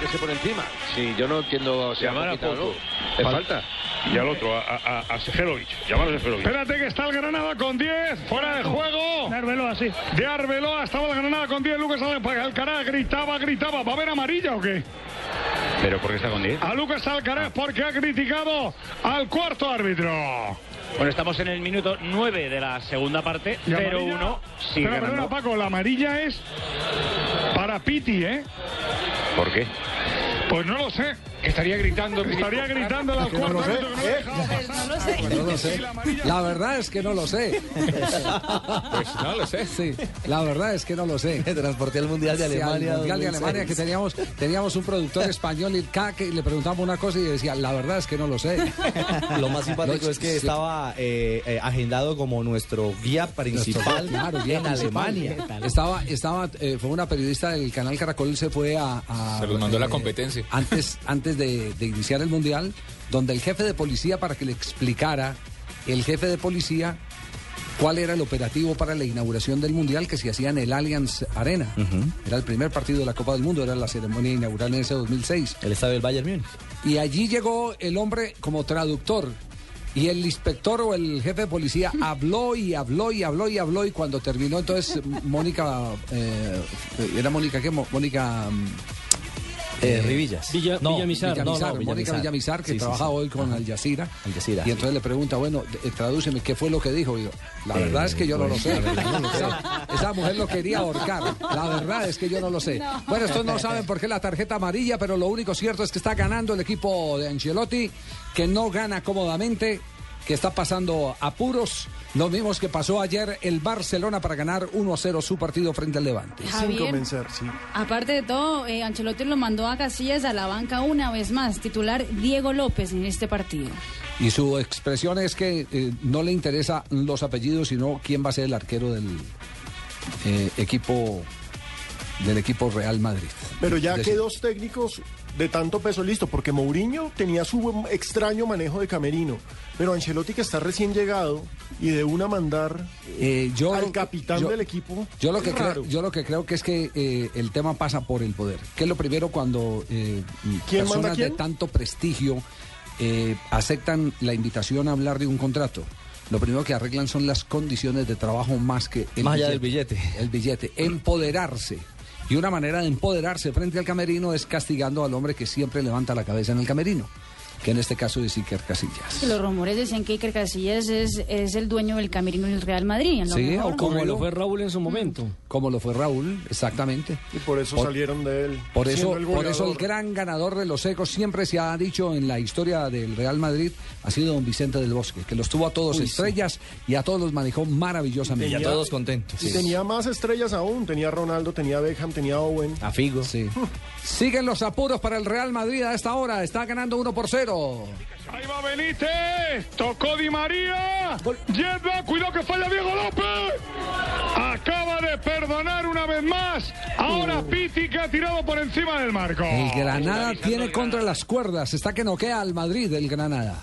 ¿Por qué se pone encima? Sí, yo no entiendo. Si Llamar a poquito, Pozo. ¿no? ¿Te falta? Y al otro, a, a, a Seferovic. Llamar a Seferovic. Espérate que está el Granada con 10, fuera de juego. De Arbeloa, sí. De Arbeloa estaba el Granada con 10, Lucas Alcaraz gritaba, gritaba. ¿Va a haber amarilla o qué? ¿Pero por qué está con 10? A Lucas Alcaraz porque ha criticado al cuarto árbitro. Bueno, estamos en el minuto 9 de la segunda parte, Y 0-1, amarilla- sigue Pero. Paco, la amarilla es para Piti, ¿eh? ¿Por qué? Pues no lo sé. Estaría gritando. Estaría gritando al Que no lo sé. Eh. No lo sé. La verdad es que no lo sé. Pues no lo sé. Sí, la verdad es que no lo sé. Transporté al Mundial de Sí, al Alemania. Mundial de 2006. Alemania que teníamos, teníamos un productor español y cada que le preguntamos una cosa y decía, la verdad es que no lo sé. Lo más simpático Lo- es que sí. estaba eh, eh, agendado como nuestro guía principal Claro, guía en principal. Alemania. Estaba, estaba, eh, fue una periodista del canal Caracol, se fue a. a- Se los mandó la competencia. Antes, antes de, de iniciar el mundial, donde el jefe de policía, para que le explicara, el jefe de policía, cuál era el operativo para la inauguración del mundial que se hacía en el Allianz Arena. Era el primer partido de la Copa del Mundo, era la ceremonia inaugural en ese 2006. El estadio del Bayern Múnich. Y allí llegó el hombre como traductor. Y el inspector o el jefe de policía habló y habló y habló y habló y cuando terminó entonces Mónica, eh, era Mónica qué, Mónica, mm, Eh, Rivillas. Villa, No, Villamizar, Villamizar, no, no, Mónica Mónica Villamizar, que Sí, trabaja sí. hoy con Al Jazeera. Al Jazeera, Y sí. entonces le pregunta, bueno, eh, tradúceme, ¿qué fue lo que dijo? Y yo, la Eh, verdad es que yo no lo sé. la verdad no lo sé. Esa, esa mujer lo quería ahorcar. La verdad es que yo no lo sé. Bueno, estos no saben por qué la tarjeta amarilla, pero lo único cierto es que está ganando el equipo de Ancelotti, que no gana cómodamente, que está pasando apuros. Lo mismo que pasó ayer el Barcelona para ganar 1 a 0 su partido frente al Levante. Javier. Aparte de todo, eh, Ancelotti lo mandó a Casillas a la banca una vez más, titular Diego López en este partido. Y su expresión es que eh, no le interesa los apellidos, sino quién va a ser el arquero del eh, equipo del equipo Real Madrid. Pero ya que dos técnicos de tanto peso listo, porque Mourinho tenía su extraño manejo de camerino, pero Ancelotti que está recién llegado y de una mandar eh, yo al lo- capitán yo- del equipo. Yo lo, que creo, yo lo que creo que es que eh, el tema pasa por el poder. ¿Qué es lo primero cuando eh, ¿Quién personas manda quién? de tanto prestigio eh, aceptan la invitación a hablar de un contrato? Lo primero que arreglan son las condiciones de trabajo más que el Más allá del billete. El billete, empoderarse. Y una manera de empoderarse frente al camerino es castigando al hombre que siempre levanta la cabeza en el camerino, que en este caso es Iker Casillas. Los rumores decían que Iker Casillas es, es el dueño del camerino del Real Madrid. a lo Sí, mejor. o como lo fue Raúl en su momento. Como lo fue Raúl, exactamente. Y por eso Por- salieron de él. Por eso, el por eso el gran ganador de los ecos siempre se ha dicho en la historia del Real Madrid ha sido don Vicente del Bosque, que los tuvo a todos Uy, sí. estrellas y a todos los manejó maravillosamente. Tenía- contentos. Y tenía más estrellas aún. Tenía Ronaldo, tenía Beckham, tenía Owen. A Figo. Sí. Siguen los apuros para el Real Madrid a esta hora. Está ganando 1 por 0. Ahí va Benítez, tocó Di María, Yedra, cuidado que falla Diego López. Acaba de perdonar una vez más. Ahora Piti que ha tirado por encima del marco. El Granada tiene contra las cuerdas. Está que noquea al Madrid el Granada.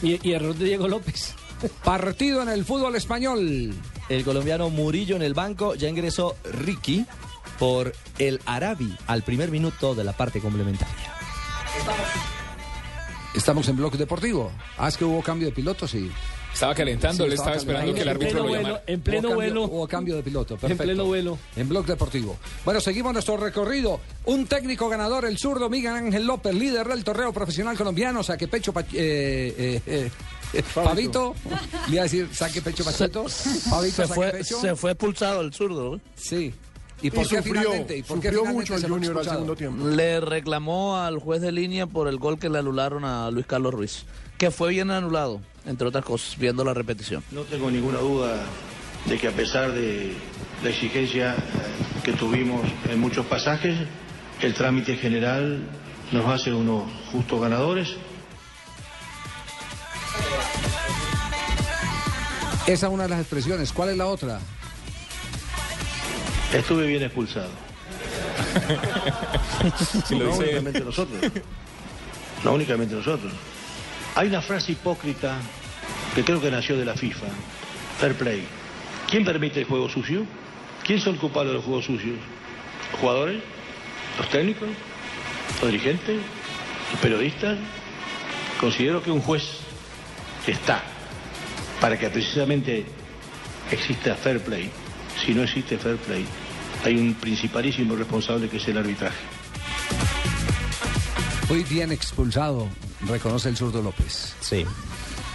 Y, error de Diego López. Partido en el fútbol español. El colombiano Murillo en el banco, ya ingresó Ricky por el Arabi al primer minuto de la parte complementaria. Estamos en bloque deportivo. Ah, es que hubo cambio de piloto, sí. Estaba calentando, Sí, él estaba esperando que el árbitro lo vuelo, llamara. en pleno Hubo cambio- vuelo. Hubo cambio de piloto, En perfecto. pleno vuelo. En Blog Deportivo. Bueno, seguimos nuestro recorrido. Un técnico ganador, el zurdo Miguel Ángel López, líder del torneo profesional colombiano, saque pecho Pa- eh, eh, eh, Pavito. Le iba a decir saque pecho Pachito. Pavito, se saque fue, pecho. se fue expulsado el zurdo. Sí. ¿Y por qué finalmente? ¿Y por qué finalmente se fue expulsado? Le reclamó al juez de línea por el gol que le anularon a Luis Carlos Ruiz, que fue bien anulado, entre otras cosas, viendo la repetición. No tengo ninguna duda de que a pesar de la exigencia que tuvimos en muchos pasajes, el trámite general nos hace unos justos ganadores. Esa es una de las expresiones. ¿Cuál es la otra? Estuve bien expulsado. no lo dice- únicamente nosotros. No únicamente nosotros. Hay una frase hipócrita que creo que nació de la FIFA. Fair play. ¿Quién permite el juego sucio? ¿Quién son culpables de los juegos sucios? ¿Los jugadores? ¿Los técnicos? ¿Los dirigentes? ¿Los periodistas? Considero que un juez está para que precisamente exista fair play. Si no existe fair play, hay un principalísimo responsable que es el arbitraje. Muy bien expulsado, reconoce el zurdo López. Sí.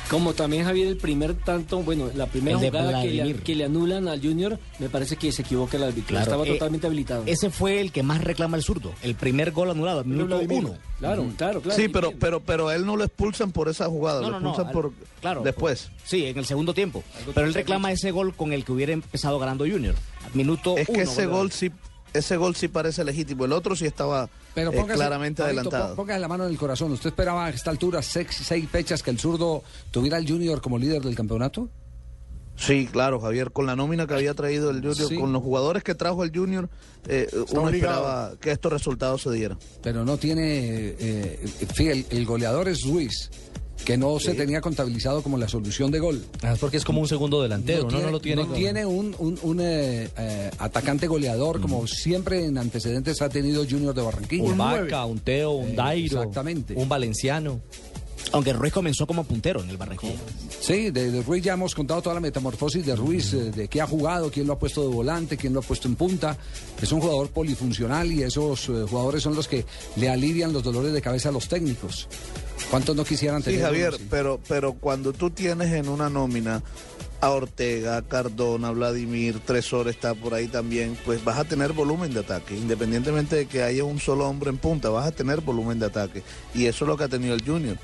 Como también Javier, el primer tanto, bueno, la primera El jugada que le, que anulan al Junior, me parece que se equivoca el árbitro. Claro, Estaba eh, totalmente habilitado. Ese fue el que más reclama el zurdo. El primer gol anulado, al minuto uno. Claro, claro, claro. Sí, pero, pero, pero a él no lo expulsan por esa jugada, No, lo no, no, expulsan al- por claro, después. Sí, en el segundo tiempo. Pero él reclama ese gol con el que hubiera empezado ganando Junior. Minuto Es que uno, ese ¿verdad? gol sí, ese gol sí parece legítimo. El otro sí estaba Pero eh, claramente adelantado. pó- Póngase la mano en el corazón. ¿Usted esperaba a esta altura, seis, seis fechas, que el zurdo tuviera el Junior como líder del campeonato? Sí, claro, Javier, con la nómina que había traído el Junior, Sí. con los jugadores que trajo el Junior, eh, uno obligado. esperaba que estos resultados se dieran. Pero no tiene. Eh, el, el goleador es Ruiz, que no se tenía contabilizado como la solución de gol. Ah, es porque es como un segundo delantero, ¿no? No, lo tiene. no tiene un, un- un, eh, eh, atacante goleador, como siempre en antecedentes ha tenido Junior de Barranquilla. Un Vaca, un Teo, un Eh, Dairo. Exactamente. Un Valenciano. Aunque Ruiz comenzó como puntero en el Barranquilla. Sí, de, de Ruiz ya hemos contado toda la metamorfosis de Ruiz, eh, de qué ha jugado, quién lo ha puesto de volante, quién lo ha puesto en punta. Es un jugador polifuncional y esos eh, jugadores son los que le alivian los dolores de cabeza a los técnicos. ¿Cuántos no quisieran Sí, tener? Javier, uno así? pero, pero cuando tú tienes en una nómina a Ortega, a Cardona, Vladimir, Tresor está por ahí también, pues vas a tener volumen de ataque. Independientemente de que haya un solo hombre en punta, vas a tener volumen de ataque. Y eso es lo que ha tenido el Junior.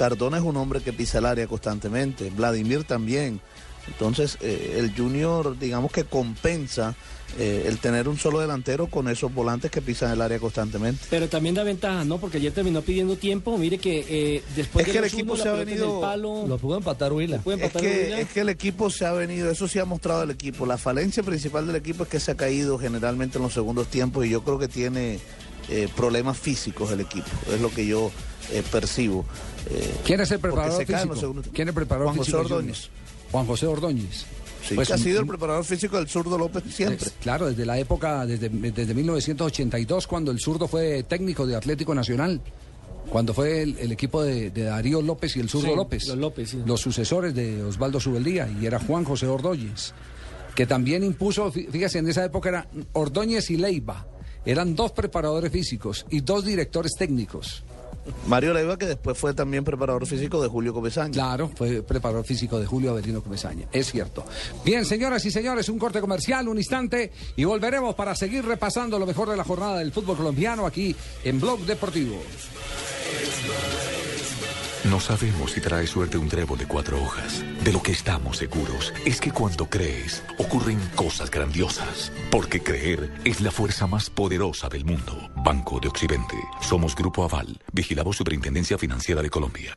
Cardona es un hombre que pisa el área constantemente, Vladimir también. Entonces, eh, el Junior, digamos que compensa eh, el tener un solo delantero con esos volantes que pisan el área constantemente. Pero también da ventaja, ¿no? Porque ayer terminó pidiendo tiempo. Mire que eh, después Es de que el equipo uno, se la ha venido- el palo. Lo pudo empatar Huila. Es que, es que el equipo se ha venido, eso sí ha mostrado el equipo. La falencia principal del equipo es que se ha caído generalmente en los segundos tiempos y yo creo que tiene eh, problemas físicos el equipo. Es lo que yo eh, percibo. Eh, ¿Quién es el preparador físico? ¿Quién es el preparador Juan José físico? Ordóñez. Juan José Ordóñez. Sí, Pues, que ha sido el preparador físico del zurdo López siempre. Claro, desde la época, desde, desde 1982, cuando el zurdo fue técnico de Atlético Nacional, cuando fue el, el equipo de, de Darío López y el zurdo Sí, López, los López, sí. los sucesores de Osvaldo Subeldía, y era Juan José Ordóñez, que también impuso, fí- fíjese, en esa época era Ordóñez y Leiva, eran dos preparadores físicos y dos directores técnicos. Mario Leiva, que después fue también preparador físico de Julio Comesaña. Claro, fue preparador físico de Julio Avelino Comesaña, es cierto. Bien, señoras y señores, un corte comercial, un instante, y volveremos para seguir repasando lo mejor de la jornada del fútbol colombiano aquí en Blog Deportivo. No sabemos si trae suerte un trébol de cuatro hojas. De lo que estamos seguros es que cuando crees, ocurren cosas grandiosas. Porque creer es la fuerza más poderosa del mundo. Banco de Occidente. Somos Grupo Aval. Vigilamos Superintendencia Financiera de Colombia.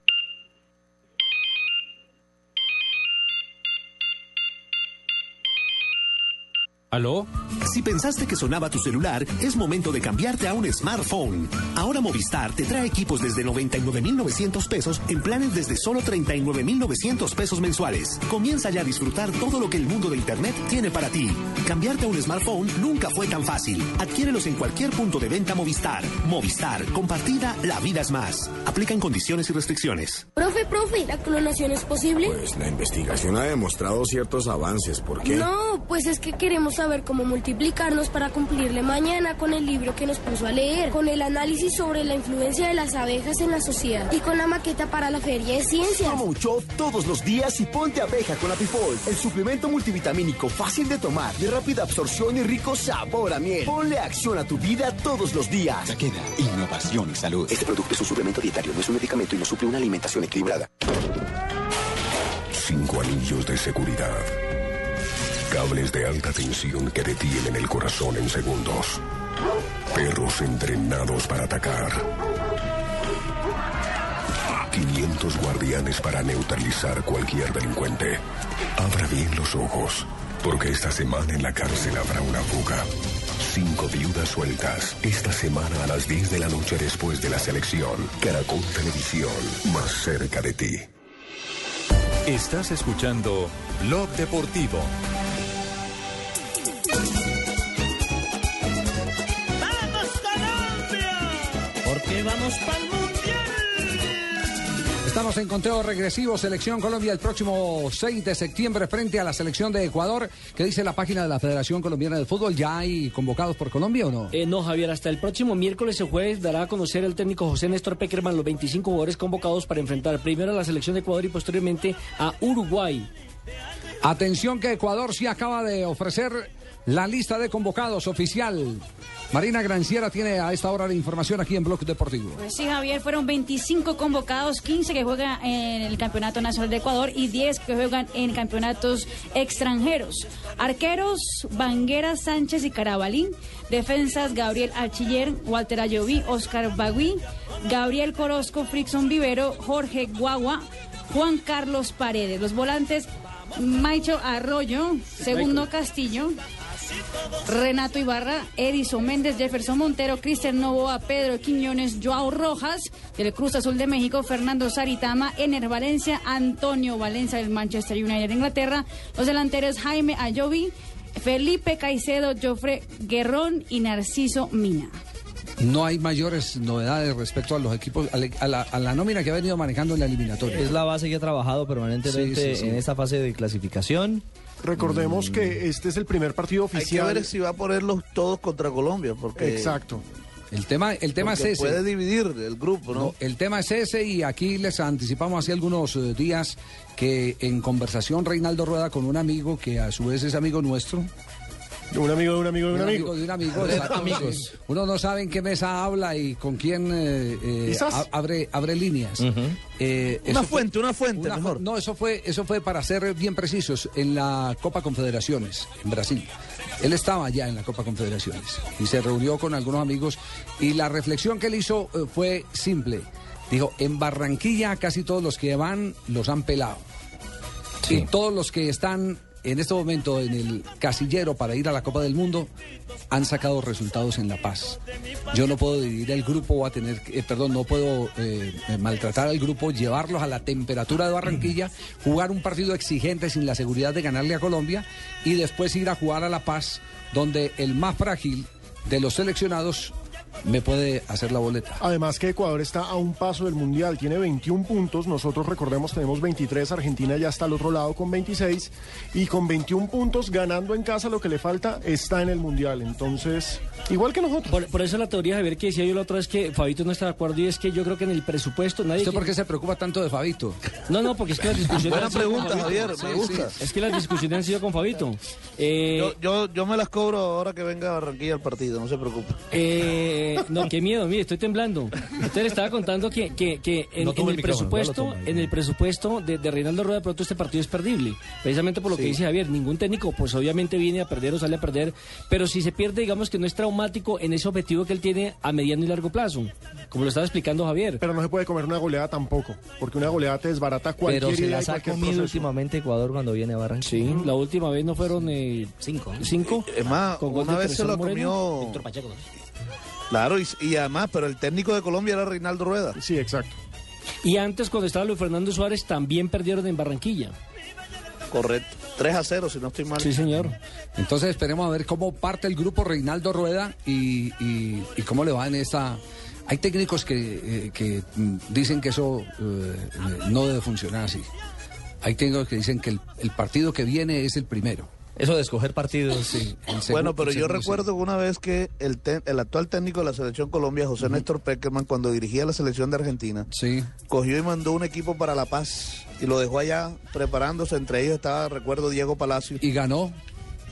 ¿Aló? Si pensaste que sonaba tu celular, es momento de cambiarte a un smartphone. Ahora Movistar te trae equipos desde 99,900 pesos en planes desde solo 39,900 pesos mensuales. Comienza ya a disfrutar todo lo que el mundo de Internet tiene para ti. Cambiarte a un smartphone nunca fue tan fácil. Adquiérelos en cualquier punto de venta Movistar. Movistar, compartida, la vida es más. Aplican condiciones y restricciones. Profe, profe, ¿la clonación es posible? Pues la investigación ha demostrado ciertos avances. ¿Por qué? No, pues es que queremos saber cómo multiplicarnos para cumplirle mañana con el libro que nos puso a leer, con el análisis sobre la influencia de las abejas en la sociedad y con la maqueta para la feria de ciencias. Toma un shot todos los días y ponte abeja con Apifol, el suplemento multivitamínico fácil de tomar, de rápida absorción y rico sabor a miel. Ponle acción a tu vida todos los días. Queda innovación y salud. Este producto es un suplemento dietario, no es un medicamento y no suple una alimentación equilibrada. Cinco anillos de seguridad. Cables de alta tensión que detienen el corazón en segundos. Perros entrenados para atacar. 500 guardianes para neutralizar cualquier delincuente. Abra bien los ojos, porque esta semana en la cárcel habrá una fuga. Cinco viudas sueltas. Esta semana a las 10 de la noche después de la selección. Caracol Televisión, más cerca de ti. Estás escuchando Blog Deportivo. Porque vamos para el mundial. Estamos en conteo regresivo, Selección Colombia el próximo 6 de septiembre frente a la selección de Ecuador. ¿Qué dice la página de la Federación Colombiana de Fútbol? ¿Ya hay convocados por Colombia o no? Eh, no, Javier, hasta el próximo miércoles o jueves dará a conocer el técnico José Néstor Peckerman los 25 jugadores convocados para enfrentar primero a la selección de Ecuador y posteriormente a Uruguay. Atención que Ecuador sí acaba de ofrecer la lista de convocados oficial. Marina Granciera tiene a esta hora la información aquí en Blog Deportivo. Pues sí, Javier, fueron 25 convocados, 15 que juegan en el Campeonato Nacional de Ecuador y 10 que juegan en campeonatos extranjeros. Arqueros, Banguera, Sánchez y Carabalín. Defensas, Gabriel Archiller, Walter Ayoví, Oscar Bagui, Gabriel Corosco, Frickson Vivero, Jorge Guagua, Juan Carlos Paredes. Los volantes, Maicho Arroyo, Segundo Castillo, Renato Ibarra, Edison Méndez, Jefferson Montero, Cristian Novoa, Pedro Quiñones, Joao Rojas, del Cruz Azul de México, Fernando Saritama, Ener Valencia, Antonio Valencia del Manchester United de Inglaterra, los delanteros Jaime Ayoví, Felipe Caicedo, Jofre Guerrón y Narciso Mina. No hay mayores novedades respecto a los equipos, a la, a la- a la nómina que ha venido manejando en la eliminatoria. Es la base que ha trabajado permanentemente Sí, sí, sí. en esta fase de clasificación. Recordemos que este es el primer partido Hay que oficial. ver si va a ponerlos todos contra Colombia, porque... Exacto. El tema, el tema es ese. puede dividir el grupo, ¿no? No, el tema es ese y aquí les anticipamos hace algunos eh, días que en conversación Reinaldo Rueda con un amigo que a su vez es amigo nuestro. De un amigo de un amigo de un amigo. de un amigo. Exacto, amigos. Uno no sabe en qué mesa habla y con quién eh, eh, abre, abre líneas. Eh, Una fue- fuente, una fuente, una. No, eso fue, eso fue para ser bien precisos en la Copa Confederaciones en Brasil. Él estaba ya en la Copa Confederaciones y se reunió con algunos amigos y la reflexión que él hizo eh, fue simple. Dijo, en Barranquilla casi todos los que van los han pelado. Y todos los que están en este momento en el casillero para ir a la Copa del Mundo han sacado resultados en La Paz. Yo no puedo dividir el grupo o a tener, eh, perdón, no puedo eh, eh, maltratar al grupo, llevarlos a la temperatura de Barranquilla, jugar un partido exigente sin la seguridad de ganarle a Colombia y después ir a jugar a La Paz, donde el más frágil de los seleccionados me puede hacer la boleta. Además que Ecuador está a un paso del Mundial, tiene 21 puntos, nosotros recordemos tenemos 23, Argentina ya está al otro lado con 26 y con 21 puntos ganando en casa lo que le falta está en el Mundial, entonces igual que nosotros. Por, por eso la teoría, Javier, que decía yo la otra vez que Fabito no está de acuerdo y es que yo creo que en el presupuesto nadie... ¿Usted por qué se preocupa tanto de Fabito? No, no, porque es que las discusiones... Buena pregunta. Javier, me gusta. Es que las discusiones han sido con Fabito. Eh, Yo, yo, yo me las cobro ahora que venga a Barranquilla al partido, no se preocupe. Eh, no, qué miedo, mire, estoy temblando. Usted le estaba contando que, que, que en, No en tome el no presupuesto, en el presupuesto de, de Reinaldo Rueda, de pronto este partido es perdible. Precisamente por lo que dice Javier, ningún técnico, pues obviamente viene a perder o sale a perder, pero si se pierde, digamos que no es traumático en ese objetivo que él tiene a mediano y largo plazo, como lo estaba explicando Javier. Pero no se puede comer una goleada tampoco, porque una goleada te desbarata cualquier Pero se las ha comido proceso. últimamente Ecuador cuando viene a Barranquilla. Sí, la última vez no fueron eh, cinco. ¿Cinco? Es más, Con gol una vez se lo Moreno. comió... Claro, y, y además, pero el técnico de Colombia era Reinaldo Rueda. Sí, exacto. Y antes, cuando estaba Luis Fernando Suárez, también perdieron en Barranquilla. Correcto. 3 a 0, si no estoy mal. Sí, señor. Entonces esperemos a ver cómo parte el grupo Reinaldo Rueda y, y- y cómo le va en esta... Hay técnicos que, eh, que, dicen que eso eh, eh, no debe funcionar así. Hay técnicos que dicen que el, el partido que viene es el primero. Eso de escoger partidos, sí. Bueno, pero yo recuerdo una vez que el, te- el actual técnico de la selección Colombia, José Néstor Peckerman, cuando dirigía la selección de Argentina, sí. cogió y mandó un equipo para La Paz y lo dejó allá preparándose. Entre ellos estaba, recuerdo, Diego Palacio. Y ganó.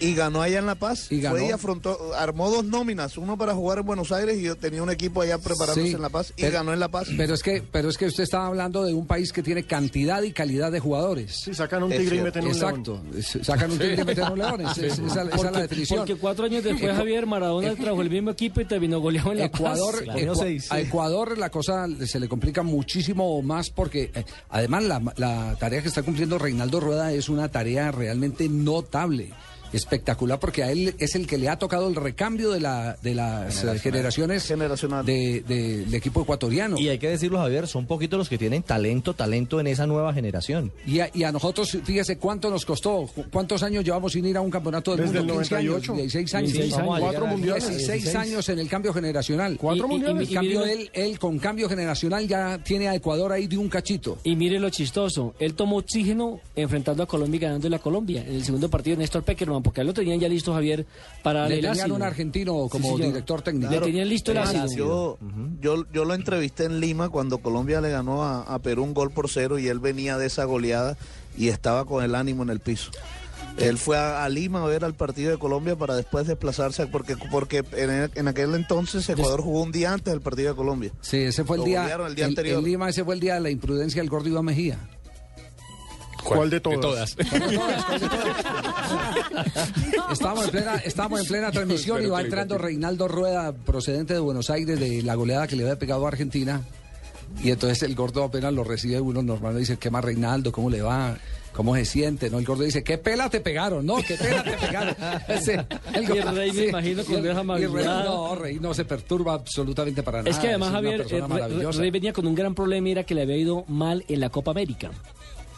Y ganó allá en La Paz. Y ganó. Fue y afrontó, armó dos nóminas, uno para jugar en Buenos Aires y yo tenía un equipo allá preparándose Sí, en La Paz y pero- ganó en La Paz. Pero es que, pero es que usted estaba hablando de un país que tiene cantidad y calidad de jugadores. Sí, sacan un Es tigre y meten un león. Exacto. Sacan un tigre y meten un león. Es- es- esa, esa es la Porque- definición. Porque cuatro años después Javier Maradona trajo el mismo equipo y terminó goleado en la Ecuador, Paz. A Ecuador la cosa se le complica muchísimo más porque eh, además la, la tarea que está cumpliendo Reinaldo Rueda es una tarea realmente notable. Espectacular porque a él es el que le ha tocado el recambio de, la, de las eh, generaciones de- de- del equipo ecuatoriano. Y hay que decirlo, Javier, son poquitos los que tienen talento, talento en esa nueva generación. Y a, y a nosotros, fíjese cuánto nos costó, cu- cuántos años llevamos sin ir a un campeonato del Desde mundo. el 15 años, 98. 16 años. 16 años. Cuatro mundiales. 16 16. años en el cambio generacional. Cuatro Y- y- mundiales. y- En cambio, mire- él, él con cambio generacional ya tiene a Ecuador ahí de un cachito. Y mire lo chistoso, él tomó oxígeno enfrentando a Colombia y ganándole a Colombia en el segundo partido Néstor Peckerman, porque a él lo tenían ya listo Javier para Le el tenían ácido. un argentino como Sí, director técnico. Le tenían listo el ácido. Yo, yo, yo lo entrevisté en Lima cuando Colombia le ganó a, a Perú un gol por cero y él venía de esa goleada y estaba con el ánimo en el piso. Él fue a, a Lima a ver al partido de Colombia para después desplazarse, porque, porque en, en aquel entonces Ecuador jugó un día antes del partido de Colombia. Sí, ese fue el Lo día, el día el- anterior. en Lima ese fue el día de la imprudencia del gordo Iván Mejía. ¿Cuál de todas? Estamos en plena, estamos en plena transmisión y va entrando Reinaldo Rueda, procedente de Buenos Aires, de la goleada que le había pegado a Argentina. Y entonces el gordo apenas lo recibe uno normal, dice, ¿qué más Reinaldo? ¿Cómo le va? ¿Cómo se siente? ¿No? El gordo dice, ¿qué pela te pegaron? No, ¿qué pela te pegaron? Ese- Y el rey me imagino con esa amabilidad. No, rey no se perturba absolutamente para nada. Es que además una Javier, persona el. Rey venía con un gran problema y era que le había ido mal en la Copa América.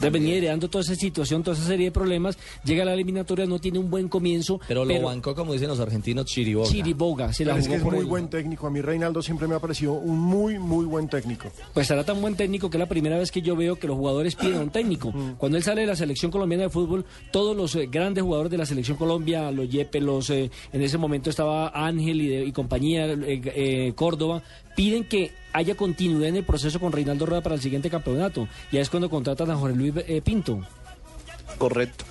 Entonces venía heredando toda esa situación, toda esa serie de problemas. Llega a la eliminatoria, no tiene un buen comienzo. Pero lo bancó, como dicen los argentinos, Chiriboga. Chiriboga, se la Pero es jugó que es por muy él. buen técnico. A mí Reinaldo siempre me ha parecido un muy, muy buen técnico. Pues será tan buen técnico que es la primera vez que yo veo que los jugadores piden a un técnico. Cuando él sale de la selección colombiana de fútbol, todos los eh, grandes jugadores de la selección Colombia, los Yepe, los eh, en ese momento estaba Ángel y, de- y compañía, eh, eh, Córdoba, piden que haya continuidad en el proceso con Reinaldo Rueda para el siguiente campeonato. Ya es cuando contratan a Jorge Luis eh, Pinto. Correcto.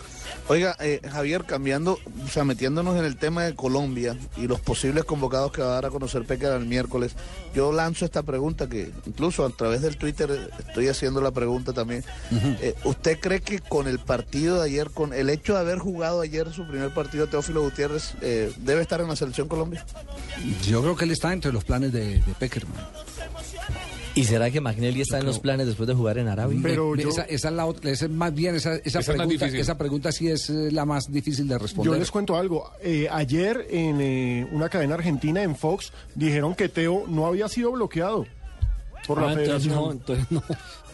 Oiga, eh, Javier, cambiando, o sea, metiéndonos en el tema de Colombia y los posibles convocados que va a dar a conocer Pecker el miércoles, yo lanzo esta pregunta que incluso a través del Twitter estoy haciendo la pregunta también. Eh, ¿Usted cree que con el partido de ayer, con el hecho de haber jugado ayer su primer partido Teófilo Gutiérrez, eh, debe estar en la selección Colombia? Yo creo que él está entre los planes de, de Peckerman. ¿Y será que Magnelli está en los planes después de jugar en Arabia? Me- esa, esa es la otra- esa es más bien esa, esa Esa es más pregunta, esa pregunta sí es eh, la más difícil de responder. Yo les cuento algo. Eh, ayer en eh, una cadena argentina, en Fox, dijeron que Teo no había sido bloqueado por la Ah, entonces federación. no, entonces no.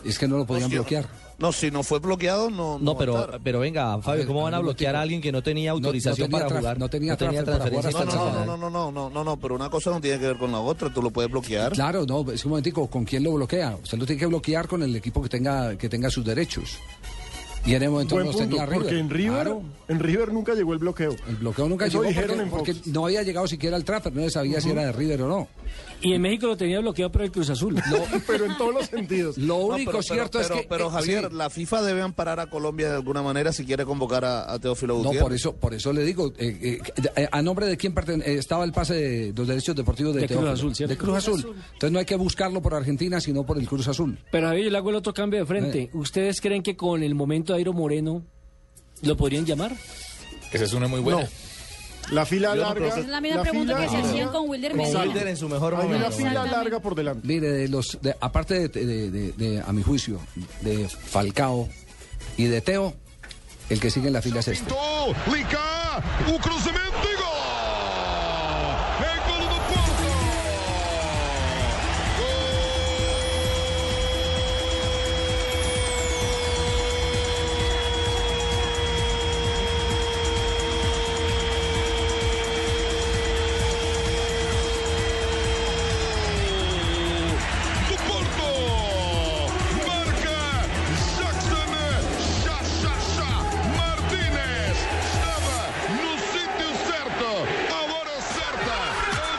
Es que no lo podían Hostia. bloquear. No, si no fue bloqueado, no. No, a pero, pero venga, Fabio, ver, ¿cómo van a bloquear a alguien que no tenía autorización tenía para jugar? no tenía transferencia No, el no, no, no, no, no, no, no, pero una cosa no tiene que ver con la otra, tú lo puedes bloquear. Claro, no, es un momentico, ¿con quién lo bloquea? Usted lo tiene que bloquear con el equipo que tenga, que tenga sus derechos. Y en el momento Buen no punto, tenía River. porque en River, Claro, en River nunca llegó el bloqueo. el bloqueo nunca Eso llegó dijeron porque, porque no había llegado siquiera al transfer, no se sabía si era de River o no. Y en México lo tenía bloqueado por el Cruz Azul. pero en todos los sentidos. Lo No, único pero- cierto pero- es que... Pero, eh, Javier, sí. la FIFA debe amparar a Colombia de alguna manera si quiere convocar a, a Teófilo No, Gutiérrez. por eso, por eso le digo, eh, eh, eh, a nombre de quién pertene- eh, estaba el pase de los derechos deportivos de, De Cruz? Azul, ¿cierto? De Cruz Azul. Entonces no hay que buscarlo por Argentina, sino por el Cruz Azul. Pero Javier, yo le hago el otro cambio de frente. Eh. ¿Ustedes creen que con el momento de Airo Moreno lo podrían llamar? Esa es una muy buena. No. La fila Yo no larga. que- Es la misma la pregunta fila- que se hacían con Wilder Con Medina. Wilder en su mejor Hay una momento. fila Exactamente. larga por delante. Mire, de los, de- aparte de, de- de- de- a mi juicio, de Falcao y de Teo, el que sigue en la fila es este. Lica, o cruzamento e gol!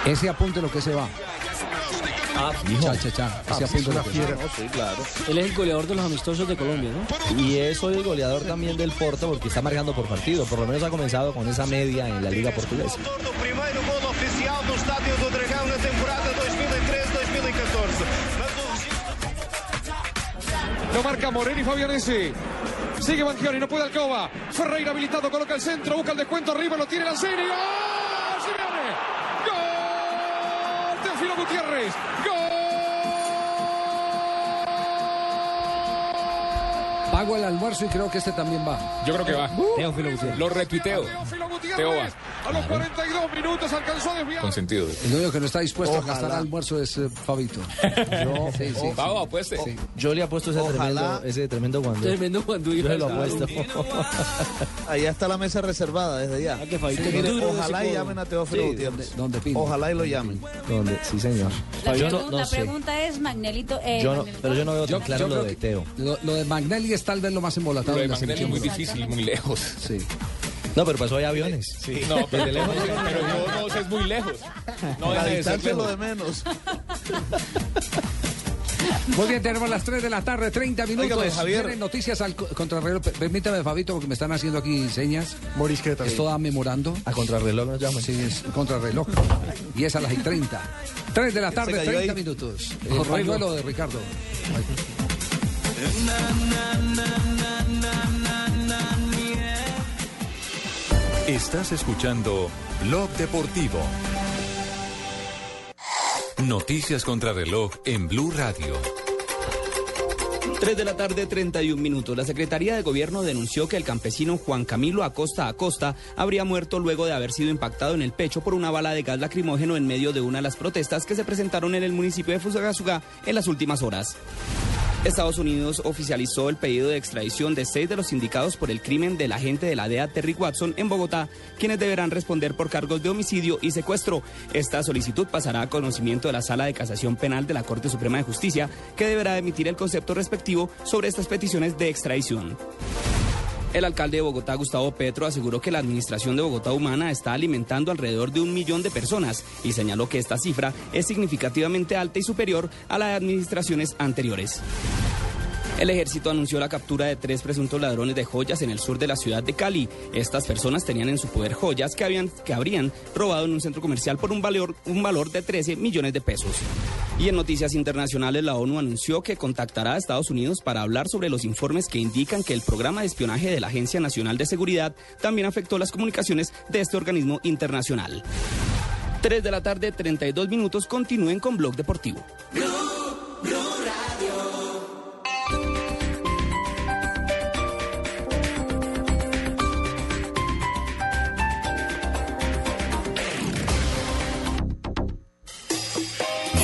Ese apunte lo que se va. Ah, Cha, cha, cha. Ese apunte lo que se va. No, sí, claro. Él es el goleador de los amistosos de Colombia, ¿no? Y es hoy el goleador también del Porto porque está marcando por partido. Por lo menos ha comenzado con esa media en la Liga Portuguesa. O primeiro gol oficial do Estádio do Dragão na temporada 2013-2014. Lo marca Moreno y Fabianesi. Sigue Banchioni, no puede Alcoba. Ferreira habilitado, coloca el centro, busca el descuento arriba, lo tiene la serie. ¡Gol! ¡Simeone! ¡Gol! Teófilo Gutiérrez. ¡Gol! Pago el almuerzo y creo que este también va. Yo creo que va. Teófilo Gutiérrez. Lo retuiteo. Teófilo Teo Gutiérrez. va. A los 42 minutos alcanzó a desviar. Con sentido. El único que no está dispuesto a gastar almuerzo es eh, Fabito. Yo, sí, sí, va, apueste. sí. Yo le apuesto ese Ojalá. tremendo, ese tremendo cuando. Tremendo cuando Yo se lo apuesto. Allá está la mesa reservada desde ya. Ah, que Fabito ojalá y llamen a Teófilo Gutiérrez. donde- donde pide. Ojalá y lo llamen. Donde, sí, señor. La, yo pregun- no, no la sé. pregunta es, Magnelito. Eh, Yo no- pero yo no veo tan claro yo lo de Teo. Lo, lo de Magnelli es tal vez lo más embolatado Lo de Magnelli es muy difícil, muy lejos. Sí. No, pero pasó hay aviones. Sí. No, pero, pero yo no sé, es muy lejos. No la deja de ser distancia es lo lejos. de menos. Muy bien, tenemos las 3 de la tarde, 30 minutos. Óigame, Javier. Vienen noticias al co- contrarreloj. Permítame, Fabito, porque me están haciendo aquí señas. Morisqueta. Esto da memorando. A contrarreloj nos llaman. Sí, es contrarreloj. Y es a las y 30. 3 de la tarde, cayó 30 ahí. minutos. El pañuelo de Ricardo. Estás escuchando Blog Deportivo. Noticias contra reloj en Blue Radio. 3 de la tarde, 31 minutos. La Secretaría de Gobierno denunció que el campesino Juan Camilo Acosta Acosta habría muerto luego de haber sido impactado en el pecho por una bala de gas lacrimógeno en medio de una de las protestas que se presentaron en el municipio de Fusagasugá en las últimas horas. Estados Unidos oficializó el pedido de extradición de seis de los indicados por el crimen del agente de la DEA Terry Watson en Bogotá, quienes deberán responder por cargos de homicidio y secuestro. Esta solicitud pasará a conocimiento de la Sala de Casación Penal de la Corte Suprema de Justicia, que deberá emitir el concepto respectivo sobre estas peticiones de extradición. El alcalde de Bogotá, Gustavo Petro, aseguró que la administración de Bogotá Humana está alimentando alrededor de un millón de personas y señaló que esta cifra es significativamente alta y superior a la de administraciones anteriores. El ejército anunció la captura de tres presuntos ladrones de joyas en el sur de la ciudad de Cali. Estas personas tenían en su poder joyas que, habían, que habrían robado en un centro comercial por un valor, un valor de 13 millones de pesos. Y en noticias internacionales, la ONU anunció que contactará a Estados Unidos para hablar sobre los informes que indican que el programa de espionaje de la Agencia Nacional de Seguridad también afectó las comunicaciones de este organismo internacional. 3 de la tarde, 32 minutos. Continúen con Blog Deportivo.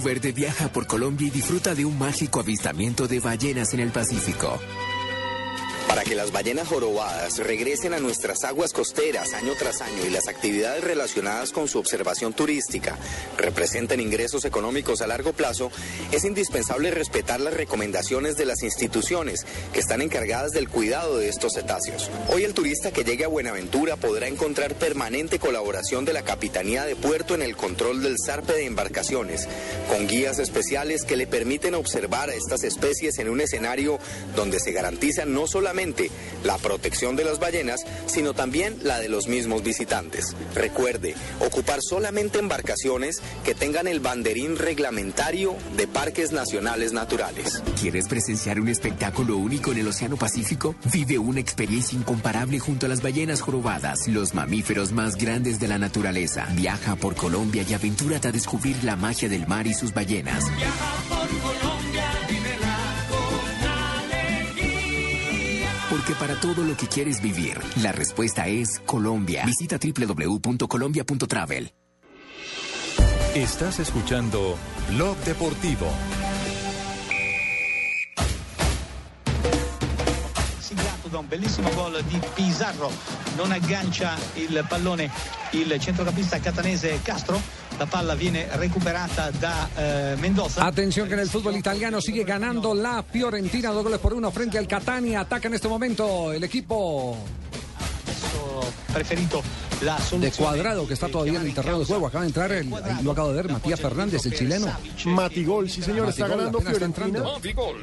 Verde viaja por Colombia y disfruta de un mágico avistamiento de ballenas en el Pacífico. Para que las ballenas jorobadas regresen a nuestras aguas costeras año tras año y las actividades relacionadas con su observación turística representen ingresos económicos a largo plazo, es indispensable respetar las recomendaciones de las instituciones que están encargadas del cuidado de estos cetáceos. Hoy el turista que llegue a Buenaventura podrá encontrar permanente colaboración de la Capitanía de Puerto en el control del zarpe de embarcaciones, con guías especiales que le permiten observar a estas especies en un escenario donde se garantiza no solamente la protección de las ballenas, sino también la de los mismos visitantes. Recuerde, ocupar solamente embarcaciones que tengan el banderín reglamentario de parques nacionales naturales. ¿Quieres presenciar un espectáculo único en el Océano Pacífico? Vive una experiencia incomparable junto a las ballenas jorobadas, los mamíferos más grandes de la naturaleza. Viaja por Colombia y aventúrate a descubrir la magia del mar y sus ballenas. Porque para todo lo que quieres vivir, la respuesta es Colombia. Visita www.colombia.travel. Estás escuchando Blog Deportivo. Siglato da un bellissimo gol di Pizarro, non aggancia il pallone il centrocampista catanese Castro. La palla viene recuperata da eh, Mendoza. Atención que en el fútbol italiano sigue ganando la Fiorentina, dos goles por uno frente al Catania. Ataca en este momento el equipo preferito de cuadrado que está todavía en el terreno de juego. Acaba de entrar, el, lo acabo de ver, Matías Fernández, el chileno. Matigol, sí señor, está Matigol, ganando está Fiorentina. entrando.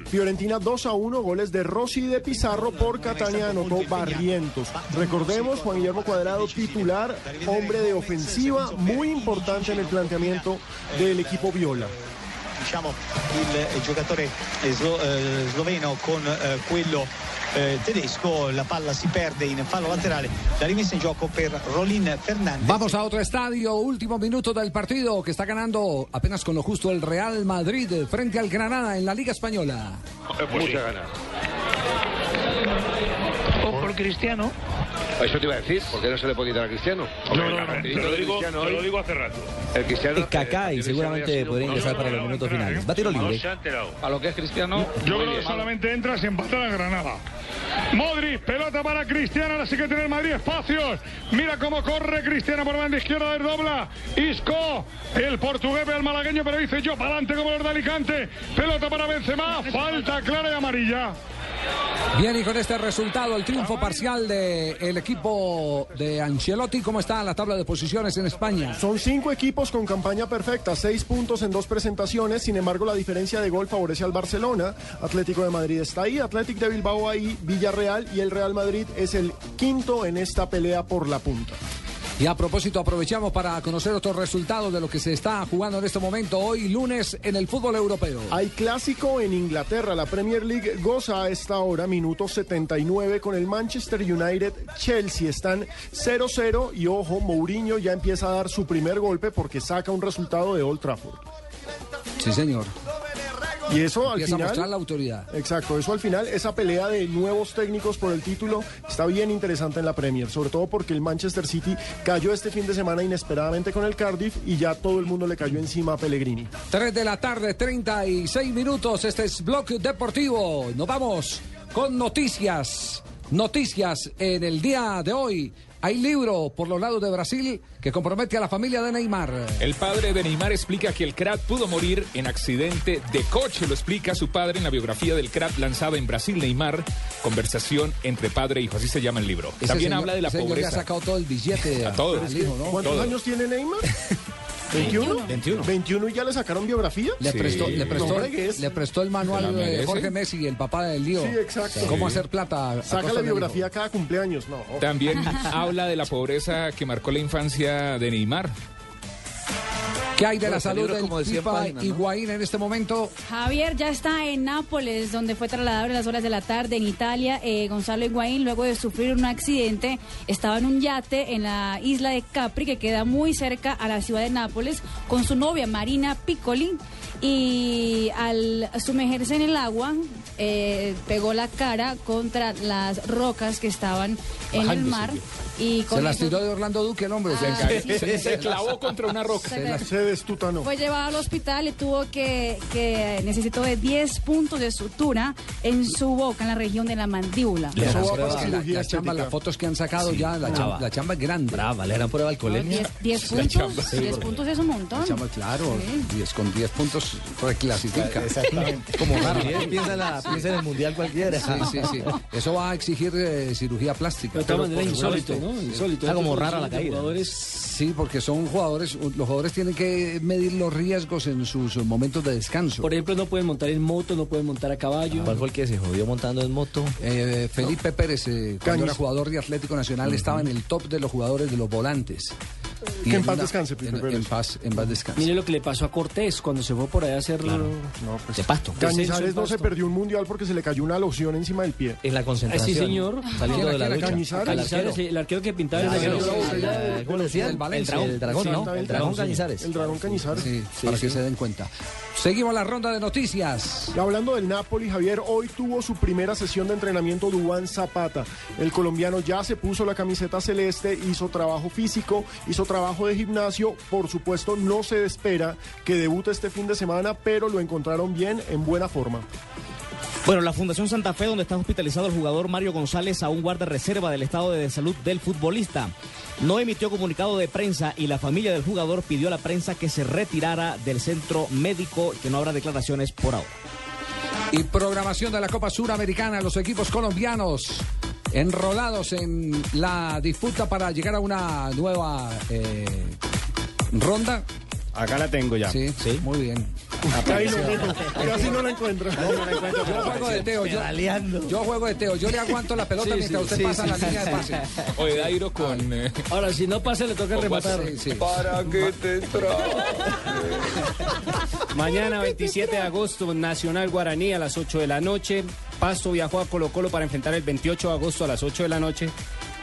Fiorentina 2 a 1, goles de Rossi y de Pizarro por Catania anotó Barrientos. Recordemos, Juan Guillermo Cuadrado, titular, hombre de ofensiva, muy importante en el planteamiento del equipo Viola. diciamo il giocatore slo- eh, sloveno con eh, quello eh, tedesco la palla si perde in fallo laterale la rimessa in gioco per Rolin Fernandez Vamos a otro estadio, último minuto del partido que está ganando apenas con lo justo el Real Madrid frente al Granada en la Liga Española. Mucha ganas. o por Cristiano Eso te iba a decir, ¿por qué no se le puede quitar a Cristiano? No, no, no, te lo digo, te lo digo hace rato. El Cristiano. Y Kaká y seguramente podría ingresar para los minutos finales. Va tiro libre. A lo que es Cristiano. Yo creo que solamente entra si empata la Granada. Modric, pelota para Cristiano, ahora sí que tiene el Madrid espacios. Mira cómo corre Cristiano por banda izquierda, desdobla. Isco, el portugués ve al malagueño, pero dice yo para adelante como los de Alicante. Pelota para Benzema, falta clara y amarilla. Bien, y con este resultado, el triunfo parcial del equipo de Ancelotti, ¿cómo está la tabla de posiciones en España? Son cinco equipos con campaña perfecta, seis puntos en dos presentaciones. Sin embargo, la diferencia de gol favorece al Barcelona. Atlético de Madrid está ahí, Atlético de Bilbao ahí, Villarreal y el Real Madrid es el quinto en esta pelea por la punta. Y a propósito, aprovechamos para conocer otros resultados de lo que se está jugando en este momento, hoy lunes, en el fútbol europeo. Hay clásico en Inglaterra. La Premier League goza a esta hora, minuto 79, con el Manchester United Chelsea. Están 0-0 y ojo, Mourinho ya empieza a dar su primer golpe porque saca un resultado de Old Trafford. Sí, señor. Y eso al a final. la autoridad. Exacto, eso al final, esa pelea de nuevos técnicos por el título está bien interesante en la Premier, sobre todo porque el Manchester City cayó este fin de semana inesperadamente con el Cardiff y ya todo el mundo le cayó encima a Pellegrini. 3 de la tarde, 36 minutos. Este es Bloque Deportivo. Nos vamos con noticias. Noticias en el día de hoy. Hay libro por los lados de Brasil que compromete a la familia de Neymar. El padre de Neymar explica que el crack pudo morir en accidente de coche. Lo explica su padre en la biografía del crack lanzada en Brasil, Neymar. Conversación entre padre e hijo. Así se llama el libro. Ese También señor- habla de la ese señor le pobreza. ha sacado todo el billete A todos. al hijo, ¿no? ¿Cuántos Todo. años tiene Neymar? 21. 21. 21 y ya le sacaron biografía. Le, Sí. prestó, le, prestó, No fregues. le prestó el manual de. Jorge Messi, el papá del lío. Sí, exacto. Cómo hacer plata. a Saca la biografía cada cumpleaños. No. También habla de la pobreza que marcó la infancia de Neymar. ¿Qué hay de la salud del como de 100 FIFA páginas, ¿no? Higuaín en este momento? Javier ya está en Nápoles, donde fue trasladado en las horas de la tarde en Italia. Eh, Gonzalo Higuaín, luego de sufrir un accidente, estaba en un yate en la isla de Capri, que queda muy cerca a la ciudad de Nápoles, con su novia Marina Piccoli. Y al sumergerse en el agua, eh, pegó la cara contra las rocas que estaban en el mar. Y con Se las eso- tiró de Orlando Duque el hombre. Ah, Se- sí. Se, se clavó contra una roca. se las- Se destutanó. Fue llevado al hospital y tuvo que, que necesitó de 10 puntos de sutura en su boca, en la región de la mandíbula. Eso Eso va para la, la chamba, las fotos que han sacado ya, la, chamba, la chamba es grande. Brava, le harán prueba alcoholemia. 10, 10 La chamba. puntos, Sí, 10 porque- puntos es un montón. La chamba, claro, Sí. 10 con 10 puntos reclasifica. Como raro. Piensa en, la- piensa en el mundial cualquiera. Sí, sí, sí. Eso va a exigir eh, cirugía plástica. Pero Pero por insólito, supuesto. ¿No? Insólito. Está como rara la caída. jugadores- Sí, porque son jugadores, los jugadores tienen que medir los riesgos en sus momentos de descanso. Por ejemplo, no pueden montar en moto, no pueden montar a caballo. ¿Cuál fue el que se jodió montando en moto? Eh, Felipe Pérez, eh, cuando era jugador de Atlético Nacional, estaba en el top de los jugadores de los volantes. Que en paz una- descanse, en, Pérez. en paz, en paz descanse. Mire lo que le pasó a Cortés cuando se fue por ahí a hacer... No, pues. De pasto. Cañizares no se perdió un mundial porque se le cayó una loción encima del pie. En la Ah, concentración. sí, señor. Saliendo de la ¿Quién era ducha. Cañizares? Cañizares, arquero. Que pintaba el el- ¿Cómo le decían? El dragón. El dragón Cañizares. El dragón Cañizares. Sí, para que se den cuenta. Seguimos la ronda de noticias. Y hablando del Napoli, Javier, hoy tuvo su primera sesión de entrenamiento Dubán Zapata. El colombiano ya se puso la camiseta celeste, hizo trabajo físico, hizo trabajo de gimnasio. Por supuesto, no se espera que debute este fin de semana, pero lo encontraron bien, en buena forma. Bueno, la Fundación Santa Fe, donde está hospitalizado el jugador Mario González, aún guarda reserva del estado de salud del futbolista. No emitió comunicado de prensa y la familia del jugador pidió a la prensa que se retirara del centro médico, que no habrá declaraciones por ahora. Y programación de la Copa Suramericana, los equipos colombianos enrolados en la disputa para llegar a una nueva eh, ronda. Acá la tengo ya. Sí, sí, muy bien. Ahí no, no, casi no la encuentra. Yo juego de Teo, yo, yo juego de Teo, yo le aguanto la pelota Sí, mientras sí, usted sí, pasa sí, la sí, línea de pase. O de Dairo con... eh, Ahora, si no pasa, le toca rematar. Sí, sí. ¿Para qué te Mañana 27 de agosto, Nacional Guaraní a las 8 de la noche. Pasto viajó a Colo Colo para enfrentar el 28 de agosto a las 8 de la noche.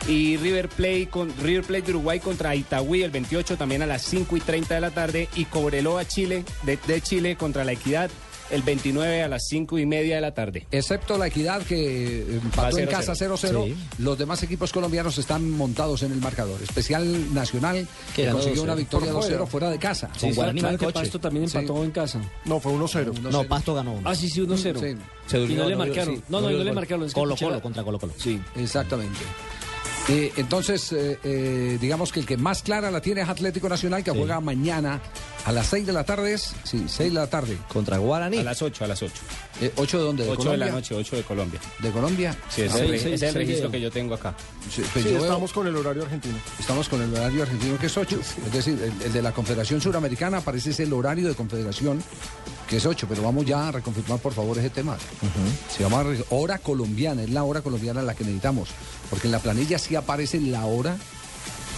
Y River Plate, con, River Plate de Uruguay contra Itagüí el 28 también a las 5 y 30 de la tarde. Y Cobreloa Chile, de, de Chile contra la Equidad el 29 a las 5 y media de la tarde. Excepto la equidad que empató en 0-0. casa 0-0, Sí. los demás equipos colombianos están montados en el marcador. Especial Nacional que consiguió 2-0. una victoria Por 2-0 fuera. fuera de casa. Sí, Con Guaraní Claro que Malcoche. Pasto también Sí. empató en casa. No, fue 1-0. No, Pasto ganó uno. Ah, sí, sí, 1-0. Sí. Se Y durmió, no le no dio- marcaron. sí, No, no, no le marcaron. es que Colo escuché Colo la- contra Colo Colo. Sí. Exactamente. Eh, entonces, eh, eh, digamos que el que más clara la tiene es Atlético Nacional, que juega mañana a las 6 de la tarde. es- Sí, 6 de la tarde. Contra Guaraní. A las 8, a las 8. Eh, ¿8 de dónde? ¿De 8 de Colombia? la noche, 8 de Colombia. ¿De Colombia? Sí, ese Ah, es el, sí, re- sí, ese es el sí, registro sí. que yo tengo acá. Sí, pues Sí, yo veo- estamos con el horario argentino. Estamos con el horario argentino que es 8. Es decir, el, el de la Confederación Suramericana parece ser el horario de Confederación que es 8, pero vamos ya a reconfirmar por favor ese tema. Se llama hora colombiana, es la hora colombiana la que necesitamos, porque en la planilla sí aparece la hora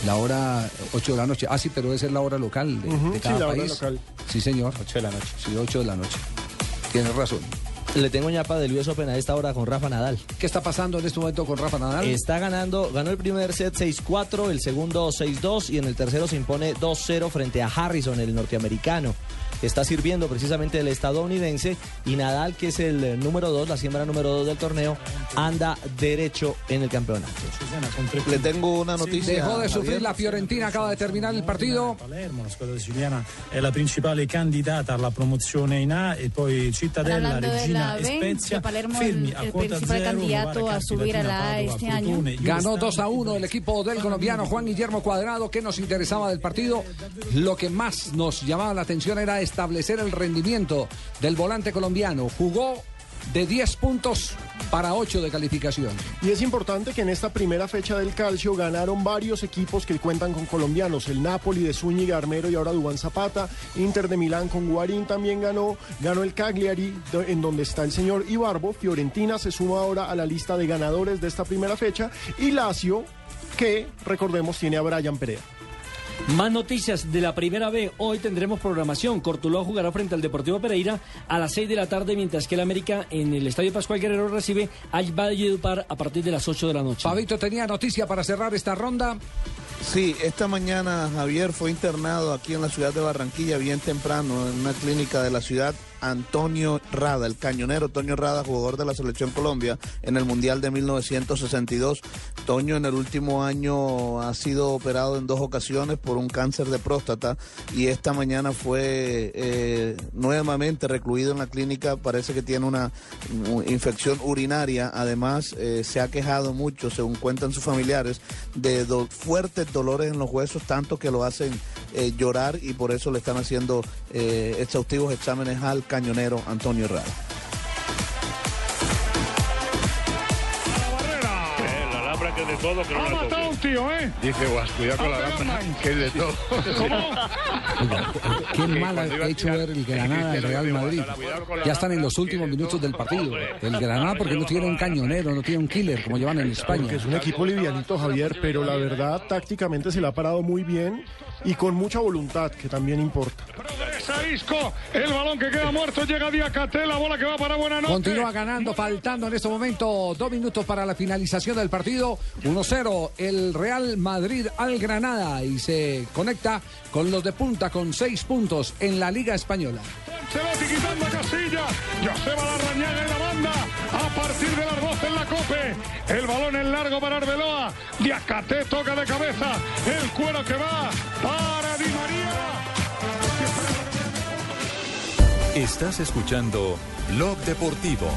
La hora 8 de la noche. Ah, sí, pero esa es la hora local de, Ujú, de sí, cada la hora país. local. Sí, señor. 8 de la noche. Sí, 8 de la noche. Tienes razón. Le tengo ñapa del US Open a esta hora con Rafa Nadal. ¿Qué está pasando en este momento con Rafa Nadal? Está ganando, ganó el primer set 6-4, el segundo 6-2 y en el tercero se impone 2-0 frente a Harrison, el norteamericano. Está sirviendo precisamente el estadounidense y Nadal, que es el eh, número 2, la siembra número 2 del torneo, anda derecho en el campeonato. Le tengo una noticia. Dejó de sufrir la Fiorentina, acaba de terminar el partido. Palermo, la squadra siciliana è la principale candidata alla promozione in A e poi Cittadella, Regina la e Spezia que Palermo fermi a principal zero, candidato a subir a Latina, la A este año. Ganó 2 a 1 el equipo del colombiano Juan Guillermo Cuadrado. ¿Qué nos interesaba del partido? Lo que más nos llamaba la atención era establecer el rendimiento del volante colombiano. Jugó de 10 puntos para 8 de calificación. Y es importante que en esta primera fecha del calcio ganaron varios equipos que cuentan con colombianos. El Napoli de Zúñiga Armero y ahora Dubán Zapata. Inter de Milán con Guarín también ganó. Ganó el Cagliari, en donde está el señor Ibarbo. Fiorentina se suma ahora a la lista de ganadores de esta primera fecha. Y Lazio, que recordemos tiene a Brian Perea. Más noticias de la primera B. Hoy tendremos programación. Cortuluá jugará frente al Deportivo Pereira a las 6 de la tarde, mientras que el América en el Estadio Pascual Guerrero recibe al Valledupar a partir de las 8 de la noche. Fabito tenía noticia para cerrar esta ronda. Sí, esta mañana Javier fue internado aquí en la ciudad de Barranquilla bien temprano en una clínica de la ciudad. Antonio Rada, el cañonero Toño Rada, jugador de la selección Colombia en el Mundial de 1962. Toño en el último año ha sido operado en dos ocasiones por un cáncer de próstata y esta mañana fue eh, nuevamente recluido en la clínica. Parece que tiene una infección urinaria. Además, eh, se ha quejado mucho, según cuentan sus familiares, de fuertes dolores en los huesos, tanto que lo hacen eh, llorar y por eso le están haciendo exhaustivos exámenes al cañonero Antonio Rada. Que de todo, que no Ha matado un tío, ¿eh? Dice Guas, cuidado con la lámpara, que es de todo. Qué mal ha hecho ver el Granada del Real Madrid. Ya están en los últimos minutos del partido. El Granada porque no tiene un cañonero, no tiene un killer como llevan en España. Porque es un equipo livianito, Javier, pero la verdad tácticamente se le ha parado muy bien y con mucha voluntad, que también importa. Isco, el balón que queda muerto, llega Diacate, la bola que va para buena noche. Continúa ganando, faltando en este momento dos minutos para la finalización del partido. 1-0 el Real Madrid al Granada y se conecta con los de punta con seis puntos en la Liga Española. Ancelotti quitando a Casilla. Joseba Larrañaga en la banda. A partir de las 12 en la cope. El balón en largo para Arbeloa. Diacate toca de cabeza. El cuero que va para Di María. Estás escuchando Blog Deportivo.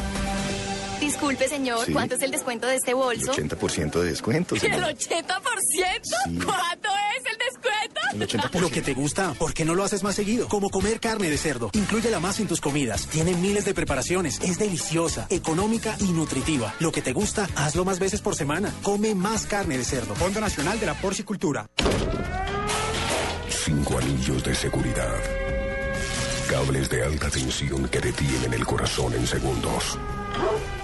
Disculpe, señor, Sí. ¿cuánto es el descuento de este bolso? 80% de descuento, ¿El señor. 80%? ¿Cuánto es el descuento? El 80%. Lo que te gusta, ¿por qué no lo haces más seguido? Como comer carne de cerdo. Inclúyela más en tus comidas. Tiene miles de preparaciones. Es deliciosa, económica y nutritiva. Lo que te gusta, hazlo más veces por semana. Come más carne de cerdo. Fondo Nacional de la Porcicultura. Cinco anillos de seguridad. Cables de alta tensión que detienen el corazón en segundos.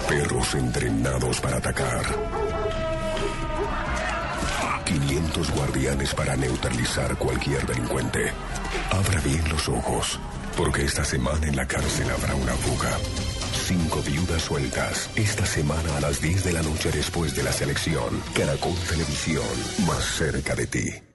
Perros entrenados para atacar. 500 guardianes para neutralizar cualquier delincuente. Abra bien los ojos, porque esta semana en la cárcel habrá una fuga. Cinco viudas sueltas. Esta semana a las 10 de la noche después de la selección. Caracol Televisión, más cerca de ti.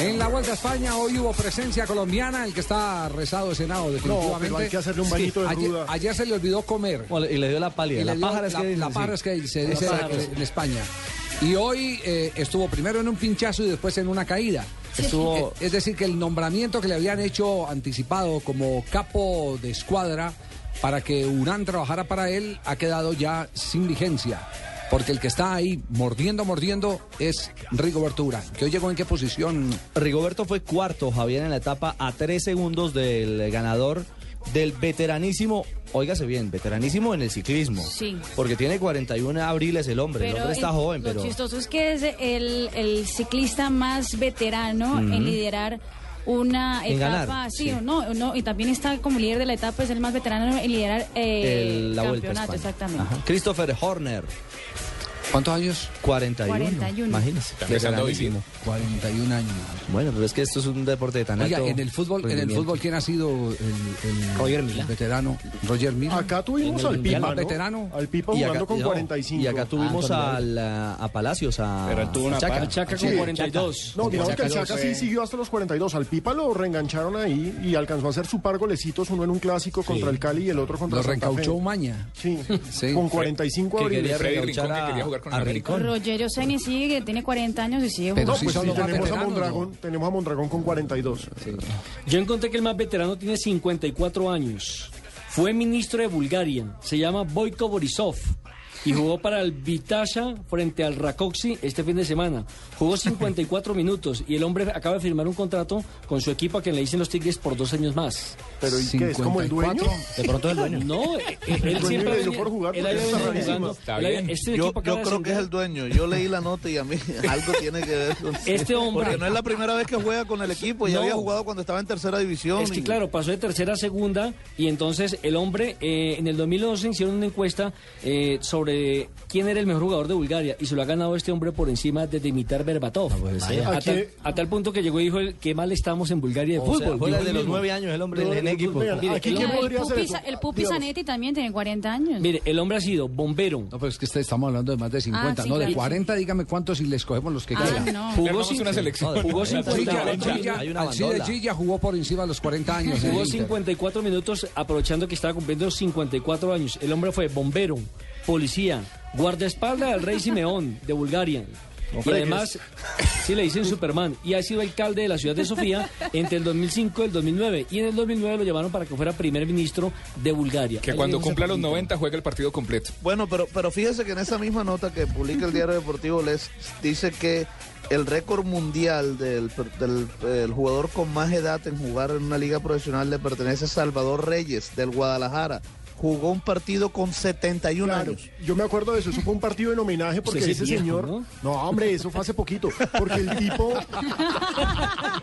En la Vuelta a España hoy hubo presencia colombiana, el que está rezado de Senado definitivamente. pero hay que hacerle un bañito de ayer, ruda. ayer se le olvidó comer. y le dio la pálida. Y la pájara es la, que la dicen, pájara es que se dice La pájara. en España. Y hoy eh, estuvo primero en un pinchazo y después en una caída. Estuvo- Eh, Es decir, que el nombramiento que le habían hecho anticipado como capo de escuadra para que Urán trabajara para él ha quedado ya sin vigencia. Porque el que está ahí mordiendo, mordiendo es Rigoberto Urán. ¿Que hoy llegó en qué posición? Rigoberto fue cuarto, Javier, en la etapa a tres segundos del ganador del veteranísimo, óigase bien, veteranísimo en el ciclismo. Sí. Porque tiene 41 abriles el hombre, el hombre está el- joven, lo pero... chistoso es que es el, el ciclista más veterano en liderar una En etapa, ganar, sí, sí. o no, no, y también está como líder de la etapa, es el más veterano en liderar eh, el- la campeonato, exactamente. Ajá. Christopher Horner. ¿Cuántos años? 41. 41. Imagínese. empezando a Veteranísimo. 41 años. Bueno, pero es que esto es un deporte de tan Oiga, alto en el fútbol, en el fútbol ¿quién ha sido el, el- Roger el Mila. veterano? Roger Mila. Acá tuvimos el al. Pipa, ¿no? veterano. Al Pipa Y jugando acá- con no, 45. Y acá tuvimos Ah, al, a, a Palacios, a, Pero él tuvo una a Chaca. Chaca con Sí. 42. No, digamos que el Chaca sí fue- siguió hasta los 42. Al Pipa lo reengancharon ahí y alcanzó a hacer su par golecitos, uno en un clásico contra el Cali y el otro contra Lo Santa reencauchó Fe. Umaña. Sí, Sí. con 45 Que abriles. Reencauchar a, a Rincón. Rogerio Ceni sigue, tiene 40 años y sigue Pero No, jugando. sí pues sí, tenemos a, Mondragón, tenemos a Mondragón con 42. Yo encontré que el más veterano tiene 54 años. Fue ministro de Bulgaria. Se llama Boyko Borisov. Y jugó para el Vitasha frente al Rakoxi este fin de semana. Jugó 54 minutos y el hombre acaba de firmar un contrato con su equipo a quien le dicen los Tigres por dos años más. Pero ¿y qué? ¿Es como el dueño? De pronto es el dueño. No, eh, El él siempre venía- por jugar está jugando. Está Él había- bien. Este Yo, equipo yo creo que es el dueño. Yo leí la nota y a mí algo tiene que ver con Este hombre- Porque no es la primera vez que juega con el equipo. Ya No. había jugado cuando estaba en tercera división. Es que y- claro, pasó de tercera a segunda y entonces el hombre eh, en el 2011 hicieron una encuesta eh, sobre quién era el mejor jugador de Bulgaria y se lo ha ganado este hombre por encima de Dimitar Berbatov. ser. a, tal, a tal punto que llegó y dijo él, qué mal estamos en Bulgaria de O sea, fútbol. dijo de los nueve años el hombre No, en no, equipo. vean, Mire, aquí el- quién el podría Pupi, el Pupi Zanetti también tiene 40 años. Mire, el hombre ha sido bombero, No, pero es que este- estamos hablando de más de 50, Ah, sí, no de claro. 40, dígame cuántos y les cogemos los que Ah, quieran. no. jugó, cin- una selección. jugó Gilla, 50 Gilla, hay una Alcide bandola. Gilla jugó por encima de los 40 años. Jugó el Inter. 54 minutos aprovechando que estaba cumpliendo 54 años. El hombre fue bombero, policía, guardaespaldas del rey Simeón de Bulgaria. Y además, sí le dicen Superman. Y ha sido alcalde de la ciudad de Sofía entre el 2005 y el 2009. Y en el 2009 lo llamaron para que fuera primer ministro de Bulgaria. Que Ahí cuando cumpla los Pepito. 90 juega el partido completo. Bueno, pero, pero fíjese que en esa misma nota que publica el diario deportivo Les dice que el récord mundial del, del- el jugador con más edad en jugar en una liga profesional le pertenece a Salvador Reyes del Guadalajara. Jugó un partido con 71 Claro, años. yo me acuerdo de eso, eso fue un partido en homenaje porque Ese es ese viejo, señor, ¿no? ¿no? hombre, eso fue hace poquito, porque el tipo,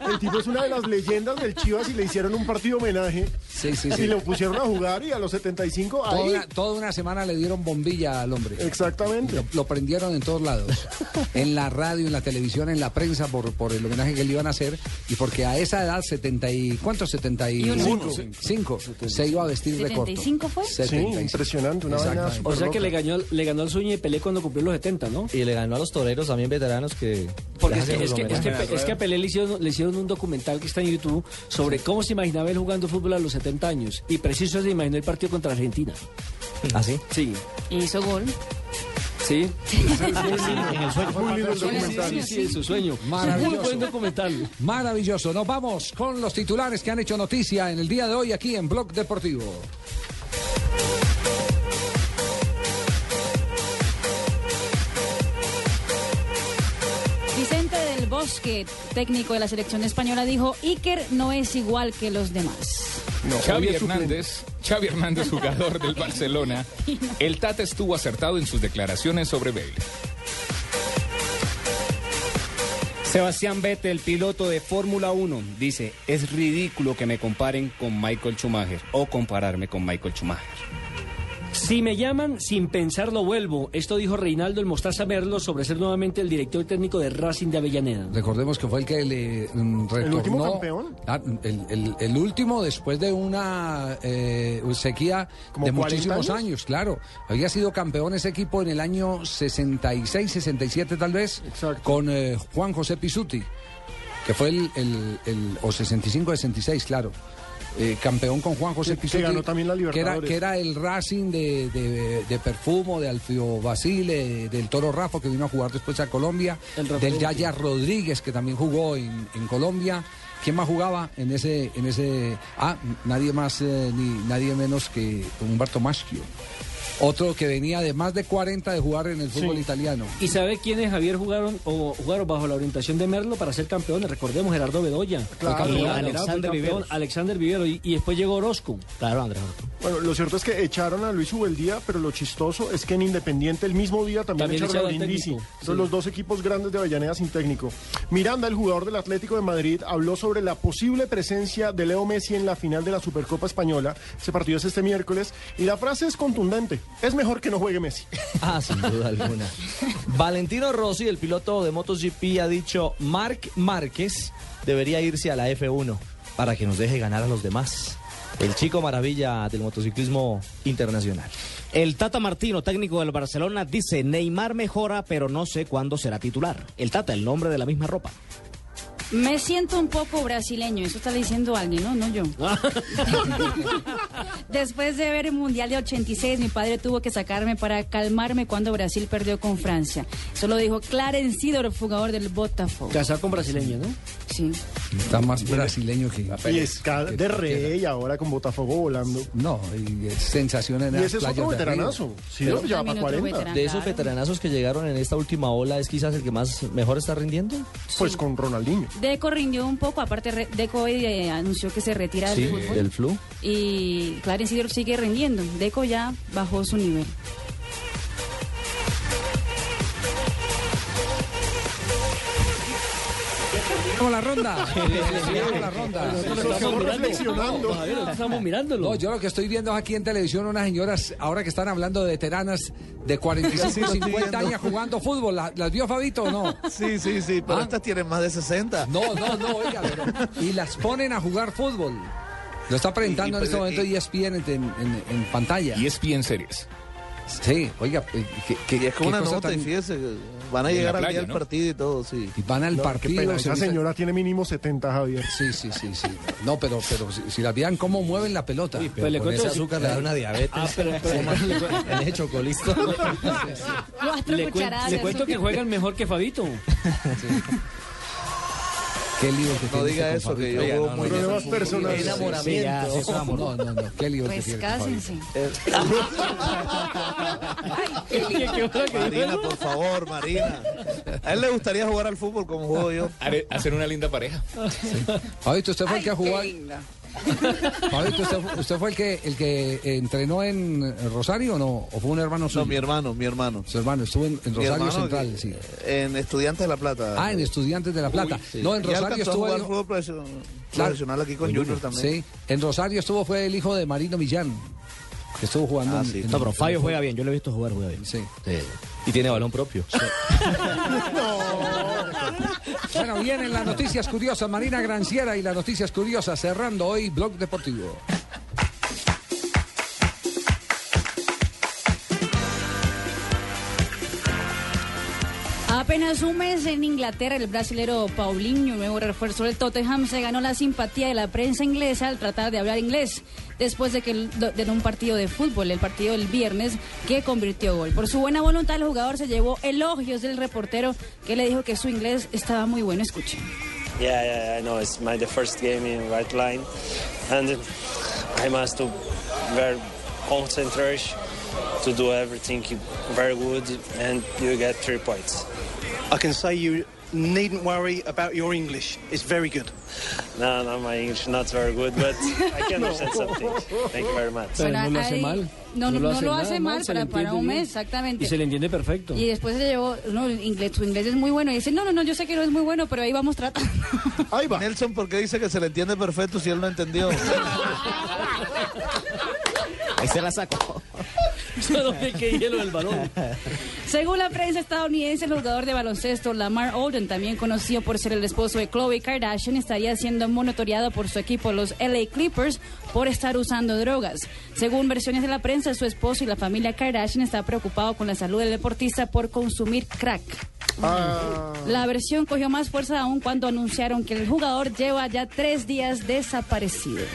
el tipo es una de las leyendas del Chivas y le hicieron un partido homenaje Sí, sí, y sí. lo pusieron a jugar y a los 75 Toda ahí, una, toda una semana le dieron bombilla al hombre. exactamente. Lo, lo prendieron en todos lados. En la radio, en la televisión, en la prensa, por, por el homenaje que le iban a hacer. Y porque a esa edad, 70 y... ¿Cuántos? 75. Cinco. Se iba a vestir de corto. ¿75 fue? Sí, 75. impresionante, una vaina O sea que le ganó, le ganó al sueño de Pelé cuando cumplió los 70, ¿no? Y le ganó a los toreros también veteranos que... Porque es que, es, los que, es, que, homenajes. es que a Pelé le hicieron, le hicieron un documental que está en YouTube sobre cómo se imaginaba él jugando fútbol a los 70 años. Y preciso se imaginó el partido contra Argentina. ¿Ah, sí? Sí, Y hizo gol. sí. En el sueño. Muy lindo el Sí, documental. sí, sí, su sueño. Maravilloso. Muy buen documental. Maravilloso. Nos vamos con los titulares que han hecho noticia en el día de hoy aquí en Blog Deportivo. Vicente del Bosque, técnico de la selección española, dijo, Iker no es igual que los demás. No, Xavi. Hernández, Xavi Hernández, jugador del Barcelona. El Tata estuvo acertado en sus declaraciones sobre Bale. Sebastián Vettel, piloto de Fórmula 1, dice, es ridículo que me comparen con Michael Schumacher o compararme con Michael Schumacher. Si me llaman, sin pensarlo vuelvo. Esto dijo Reinaldo el Mostaza Merlo sobre ser nuevamente el director técnico de Racing de Avellaneda. Recordemos que fue el que le mm, retornó. último campeón? Ah, el, el- el último después de una eh, sequía ¿Como de 40 muchísimos años? años? claro. Había sido campeón ese equipo en el año 66, 67 tal vez, con eh, Juan José Pisuti. que fue el, el, el- o 65-66, claro. Eh, campeón con Juan José Que- que Pizzuti, ganó también la que era, Libertadores. que era el Racing de, de, de Perfumo, de Alfio Basile, del Toro Rafa, que vino a jugar después a Colombia, El del. Yaya Rodríguez, que también jugó en, en Colombia. ¿Quién más jugaba en ese, en ese? Ah, nadie más eh, ni nadie menos que Humberto Maschio. Otro que venía de más de 40 de jugar en el fútbol italiano. ¿Y sabe quiénes Javier jugaron o jugaron bajo la orientación de Merlo para ser campeones? Recordemos Gerardo Bedoya. Claro. Campeón, Alexander campeón, Viveros. Alexander Vivero y, y después llegó Orozco. Claro, Andrés Bueno, lo cierto es que echaron a Luis Ubeldía, pero lo chistoso es que en Independiente el mismo día también, También echaron a Brindisi. Son sí. los dos equipos grandes de Avellaneda sin técnico. Miranda, el jugador del Atlético de Madrid, habló sobre la posible presencia de Leo Messi en la final de la Supercopa Española. Ese partido es este miércoles. Y la frase es contundente. Es mejor que no juegue Messi. Ah, sin duda alguna. Valentino Rossi, el piloto de MotoGP, ha dicho Marc Márquez debería irse a la F1 para que nos deje ganar a los demás. El chico maravilla del motociclismo internacional. El Tata Martino, técnico del Barcelona, dice, Neymar mejora, pero no sé cuándo será titular. El Tata, el nombre de la misma ropa. Me siento un poco brasileño, eso está diciendo alguien, ¿no? No yo. Después de ver el Mundial de 86, mi padre tuvo que sacarme para calmarme cuando Brasil perdió con Francia. Eso lo dijo Clarence Seedorf, jugador del Botafogo. Casado con brasileño, ¿no? Sí. Está más brasileño que... Y es de rey ahora con Botafogo volando. No, y es sensación en Y ese es otro veteranazo. Sí, para 40. De esos veteranazos que llegaron en esta última ola, ¿es quizás el que más mejor está rindiendo? Pues con Ronaldinho. Deco rindió un poco, aparte Deco hoy eh, anunció que se retira Sí, del fútbol. del flu. Y Clarence Seedorf sigue rindiendo. Deco ya bajó su nivel. La ronda. La. Estamos reflexionando. Javier, estamos mirándolo. No, yo lo que estoy viendo es aquí en televisión unas señoras, ahora que están hablando de veteranas de 45, Sí, lo estoy 50 viendo. años jugando fútbol. ¿La- ¿Las vio Fabito o no? Sí, sí, sí, pero ¿Ah? estas tienen más de 60. No, no, no, oiga, pero- y las ponen a jugar fútbol. Lo está presentando Y- y en este pues, momento y- ESPN en, en, en pantalla. ESPN Series. Sí, oiga, eh, que, que- Y es como una nota, tan- y fíjese, van a llegar al día del ¿no? partido y todo, sí. Y van al No, partido. pena, Esa señora tiene mínimo 70, Javier. Sí, sí, sí, sí. No, pero, pero si, si la vean cómo mueven la pelota. Pero Pues le con ese que- azúcar le da una diabetes. Ah, pero- pero- en ese chocolisto. Cuatro Le, cuento que juegan mejor que Fabito. Qué lío que No diga eso, que yo juego muy bien. Problemas personales. Enamoramiento. No, no, no. Qué lío que Pues tiene cásense. Marina, por favor, Marina. A él le gustaría jugar al fútbol como juego yo. Hacer una linda pareja. Fabito, usted fue el que ha jugado. Fabito, usted, fue- usted fue el que el que entrenó en Rosario o no? ¿O fue un hermano suyo? No, mi hermano, mi hermano. Su hermano, estuvo en, Rosario Central, que- sí. En Estudiantes de La Plata. Ah, en Estudiantes de La Plata. Sí. No, en Y Rosario alcanzó a estuvo jugar el- fútbol profesional, Claro. profesional aquí con Junior también. Sí, en Rosario estuvo, fue el hijo de Marino Millán, que estuvo jugando Ah, en- sí. en- No, pero Fabio juega bien. Yo lo he visto jugar, juega bien. Sí. Y tiene balón propio. Bueno, vienen las noticias curiosas, Marina Granciera y las noticias curiosas, cerrando hoy Blog Deportivo. Apenas un mes en Inglaterra, el brasilero Paulinho, nuevo refuerzo del Tottenham, se ganó la simpatía de la prensa inglesa al tratar de hablar inglés, después de que el- de un partido de fútbol, el partido del viernes, que convirtió gol. Por su buena voluntad, el jugador se llevó elogios del reportero, que le dijo que su inglés estaba muy bueno. Escuchen. Yeah, yeah, I know. It's my the first game in right line, and I must to very concentrate to do everything very good, and you get three points. I can say you needn't worry about your English. It's very good. No, no, my English not very good, but I can understand something. Thank you very much. Pero no lo hace mal. No, no, no lo hace mal le para, para un bien. mes, exactamente. Y se le entiende perfecto. Y después se llevó, no, el inglés, su inglés es muy bueno. Y dice, no, no, no, yo sé que no es muy bueno, pero ahí vamos tratando. Ahí va. Nelson, ¿por qué dice que se le entiende perfecto si él no entendió? Ahí se la saco. Solo hielo balón. Según la prensa estadounidense, el jugador de baloncesto Lamar Odom, también conocido por ser el esposo de Khloe Kardashian, estaría siendo monitoreado por su equipo, los LA Clippers, por estar usando drogas. Según versiones de la prensa, su esposo y la familia Kardashian está preocupado con la salud del deportista por consumir crack. Ah. La versión cogió más fuerza aún cuando anunciaron que el jugador lleva ya tres días desaparecido.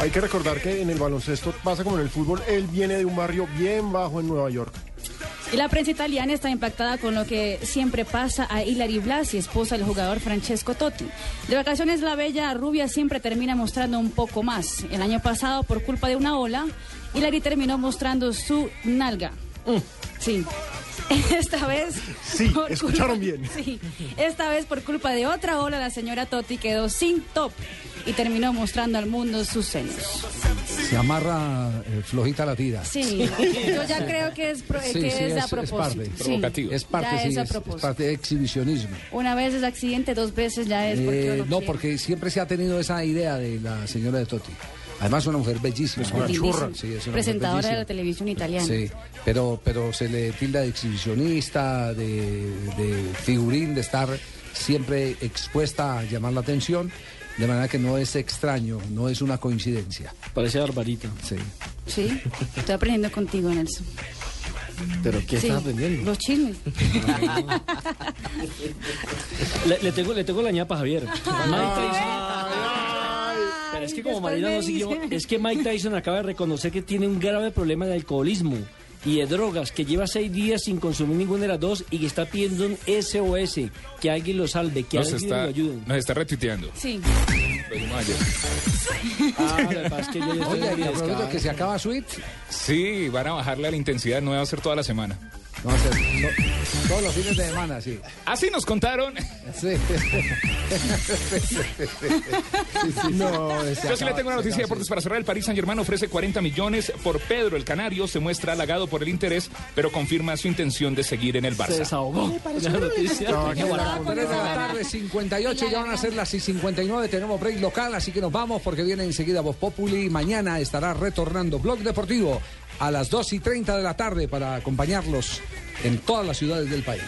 Hay que recordar que en el baloncesto pasa como en el fútbol, él viene de un barrio bien bajo en Nueva York. Y la prensa italiana está impactada con lo que siempre pasa a Hilary Blasi, esposa del jugador Francesco Totti. De vacaciones, la bella rubia siempre termina mostrando un poco más. El año pasado, por culpa de una ola, Hilary terminó mostrando su nalga. Sí. Esta vez. Sí, por escucharon culpa- bien. Sí. Esta vez, por culpa de otra ola, la señora Totti quedó sin top y terminó mostrando al mundo sus senos. Se amarra eh, flojita la tira. Sí, yo ya creo que es, pro- Sí, que sí, es, a es propósito. parte. Sí, Es parte, ya sí, es a parte de exhibicionismo. Una vez es accidente, dos veces ya es porque Eh, no, quiere. porque siempre se ha tenido esa idea de la señora de Totti. Además, una mujer bellísima. Es lindísima. Sí, es una mujer Presentadora de la televisión italiana. Sí, pero, pero se le tilda de exhibicionista, de, de figurín, de estar siempre expuesta a llamar la atención, de manera que no es extraño, no es una coincidencia. Parece barbarita. Sí. Sí, estoy aprendiendo contigo, Nelson. ¿Pero qué Sí, estás aprendiendo? Los chismes. Le, le tengo, le tengo la ñapa a Javier. Pero es que como Marina no siguió, es que Mike Tyson acaba de reconocer que tiene un grave problema de alcoholismo y de drogas, que lleva seis días sin consumir ninguna de las dos y que está pidiendo un SOS, que alguien lo salve, que Nos alguien está, lo ayude. nos está retuiteando. Sí. Ayer. Ah, es que yo Oye, y a que se acaba Sweet, Sí, van a bajarle a la intensidad, no va a ser toda la semana. A ser to- todos los fines de semana, sí. Así nos contaron. Sí. No, se Yo sí le tengo una se noticia de deportes para cerrar. El Paris Saint Germain ofrece 40 millones por Pedro el Canario. Se muestra halagado por el interés, pero confirma su intención de seguir en el Se Barça. desahogó. La noticia. No, aquí a las 3 de la tarde, 58, ya van a ser las 59. Tenemos break local, así que nos vamos porque viene enseguida Voz Populi. Mañana estará retornando Blog Deportivo a las 2 y 30 de la tarde para acompañarlos en todas las ciudades del país.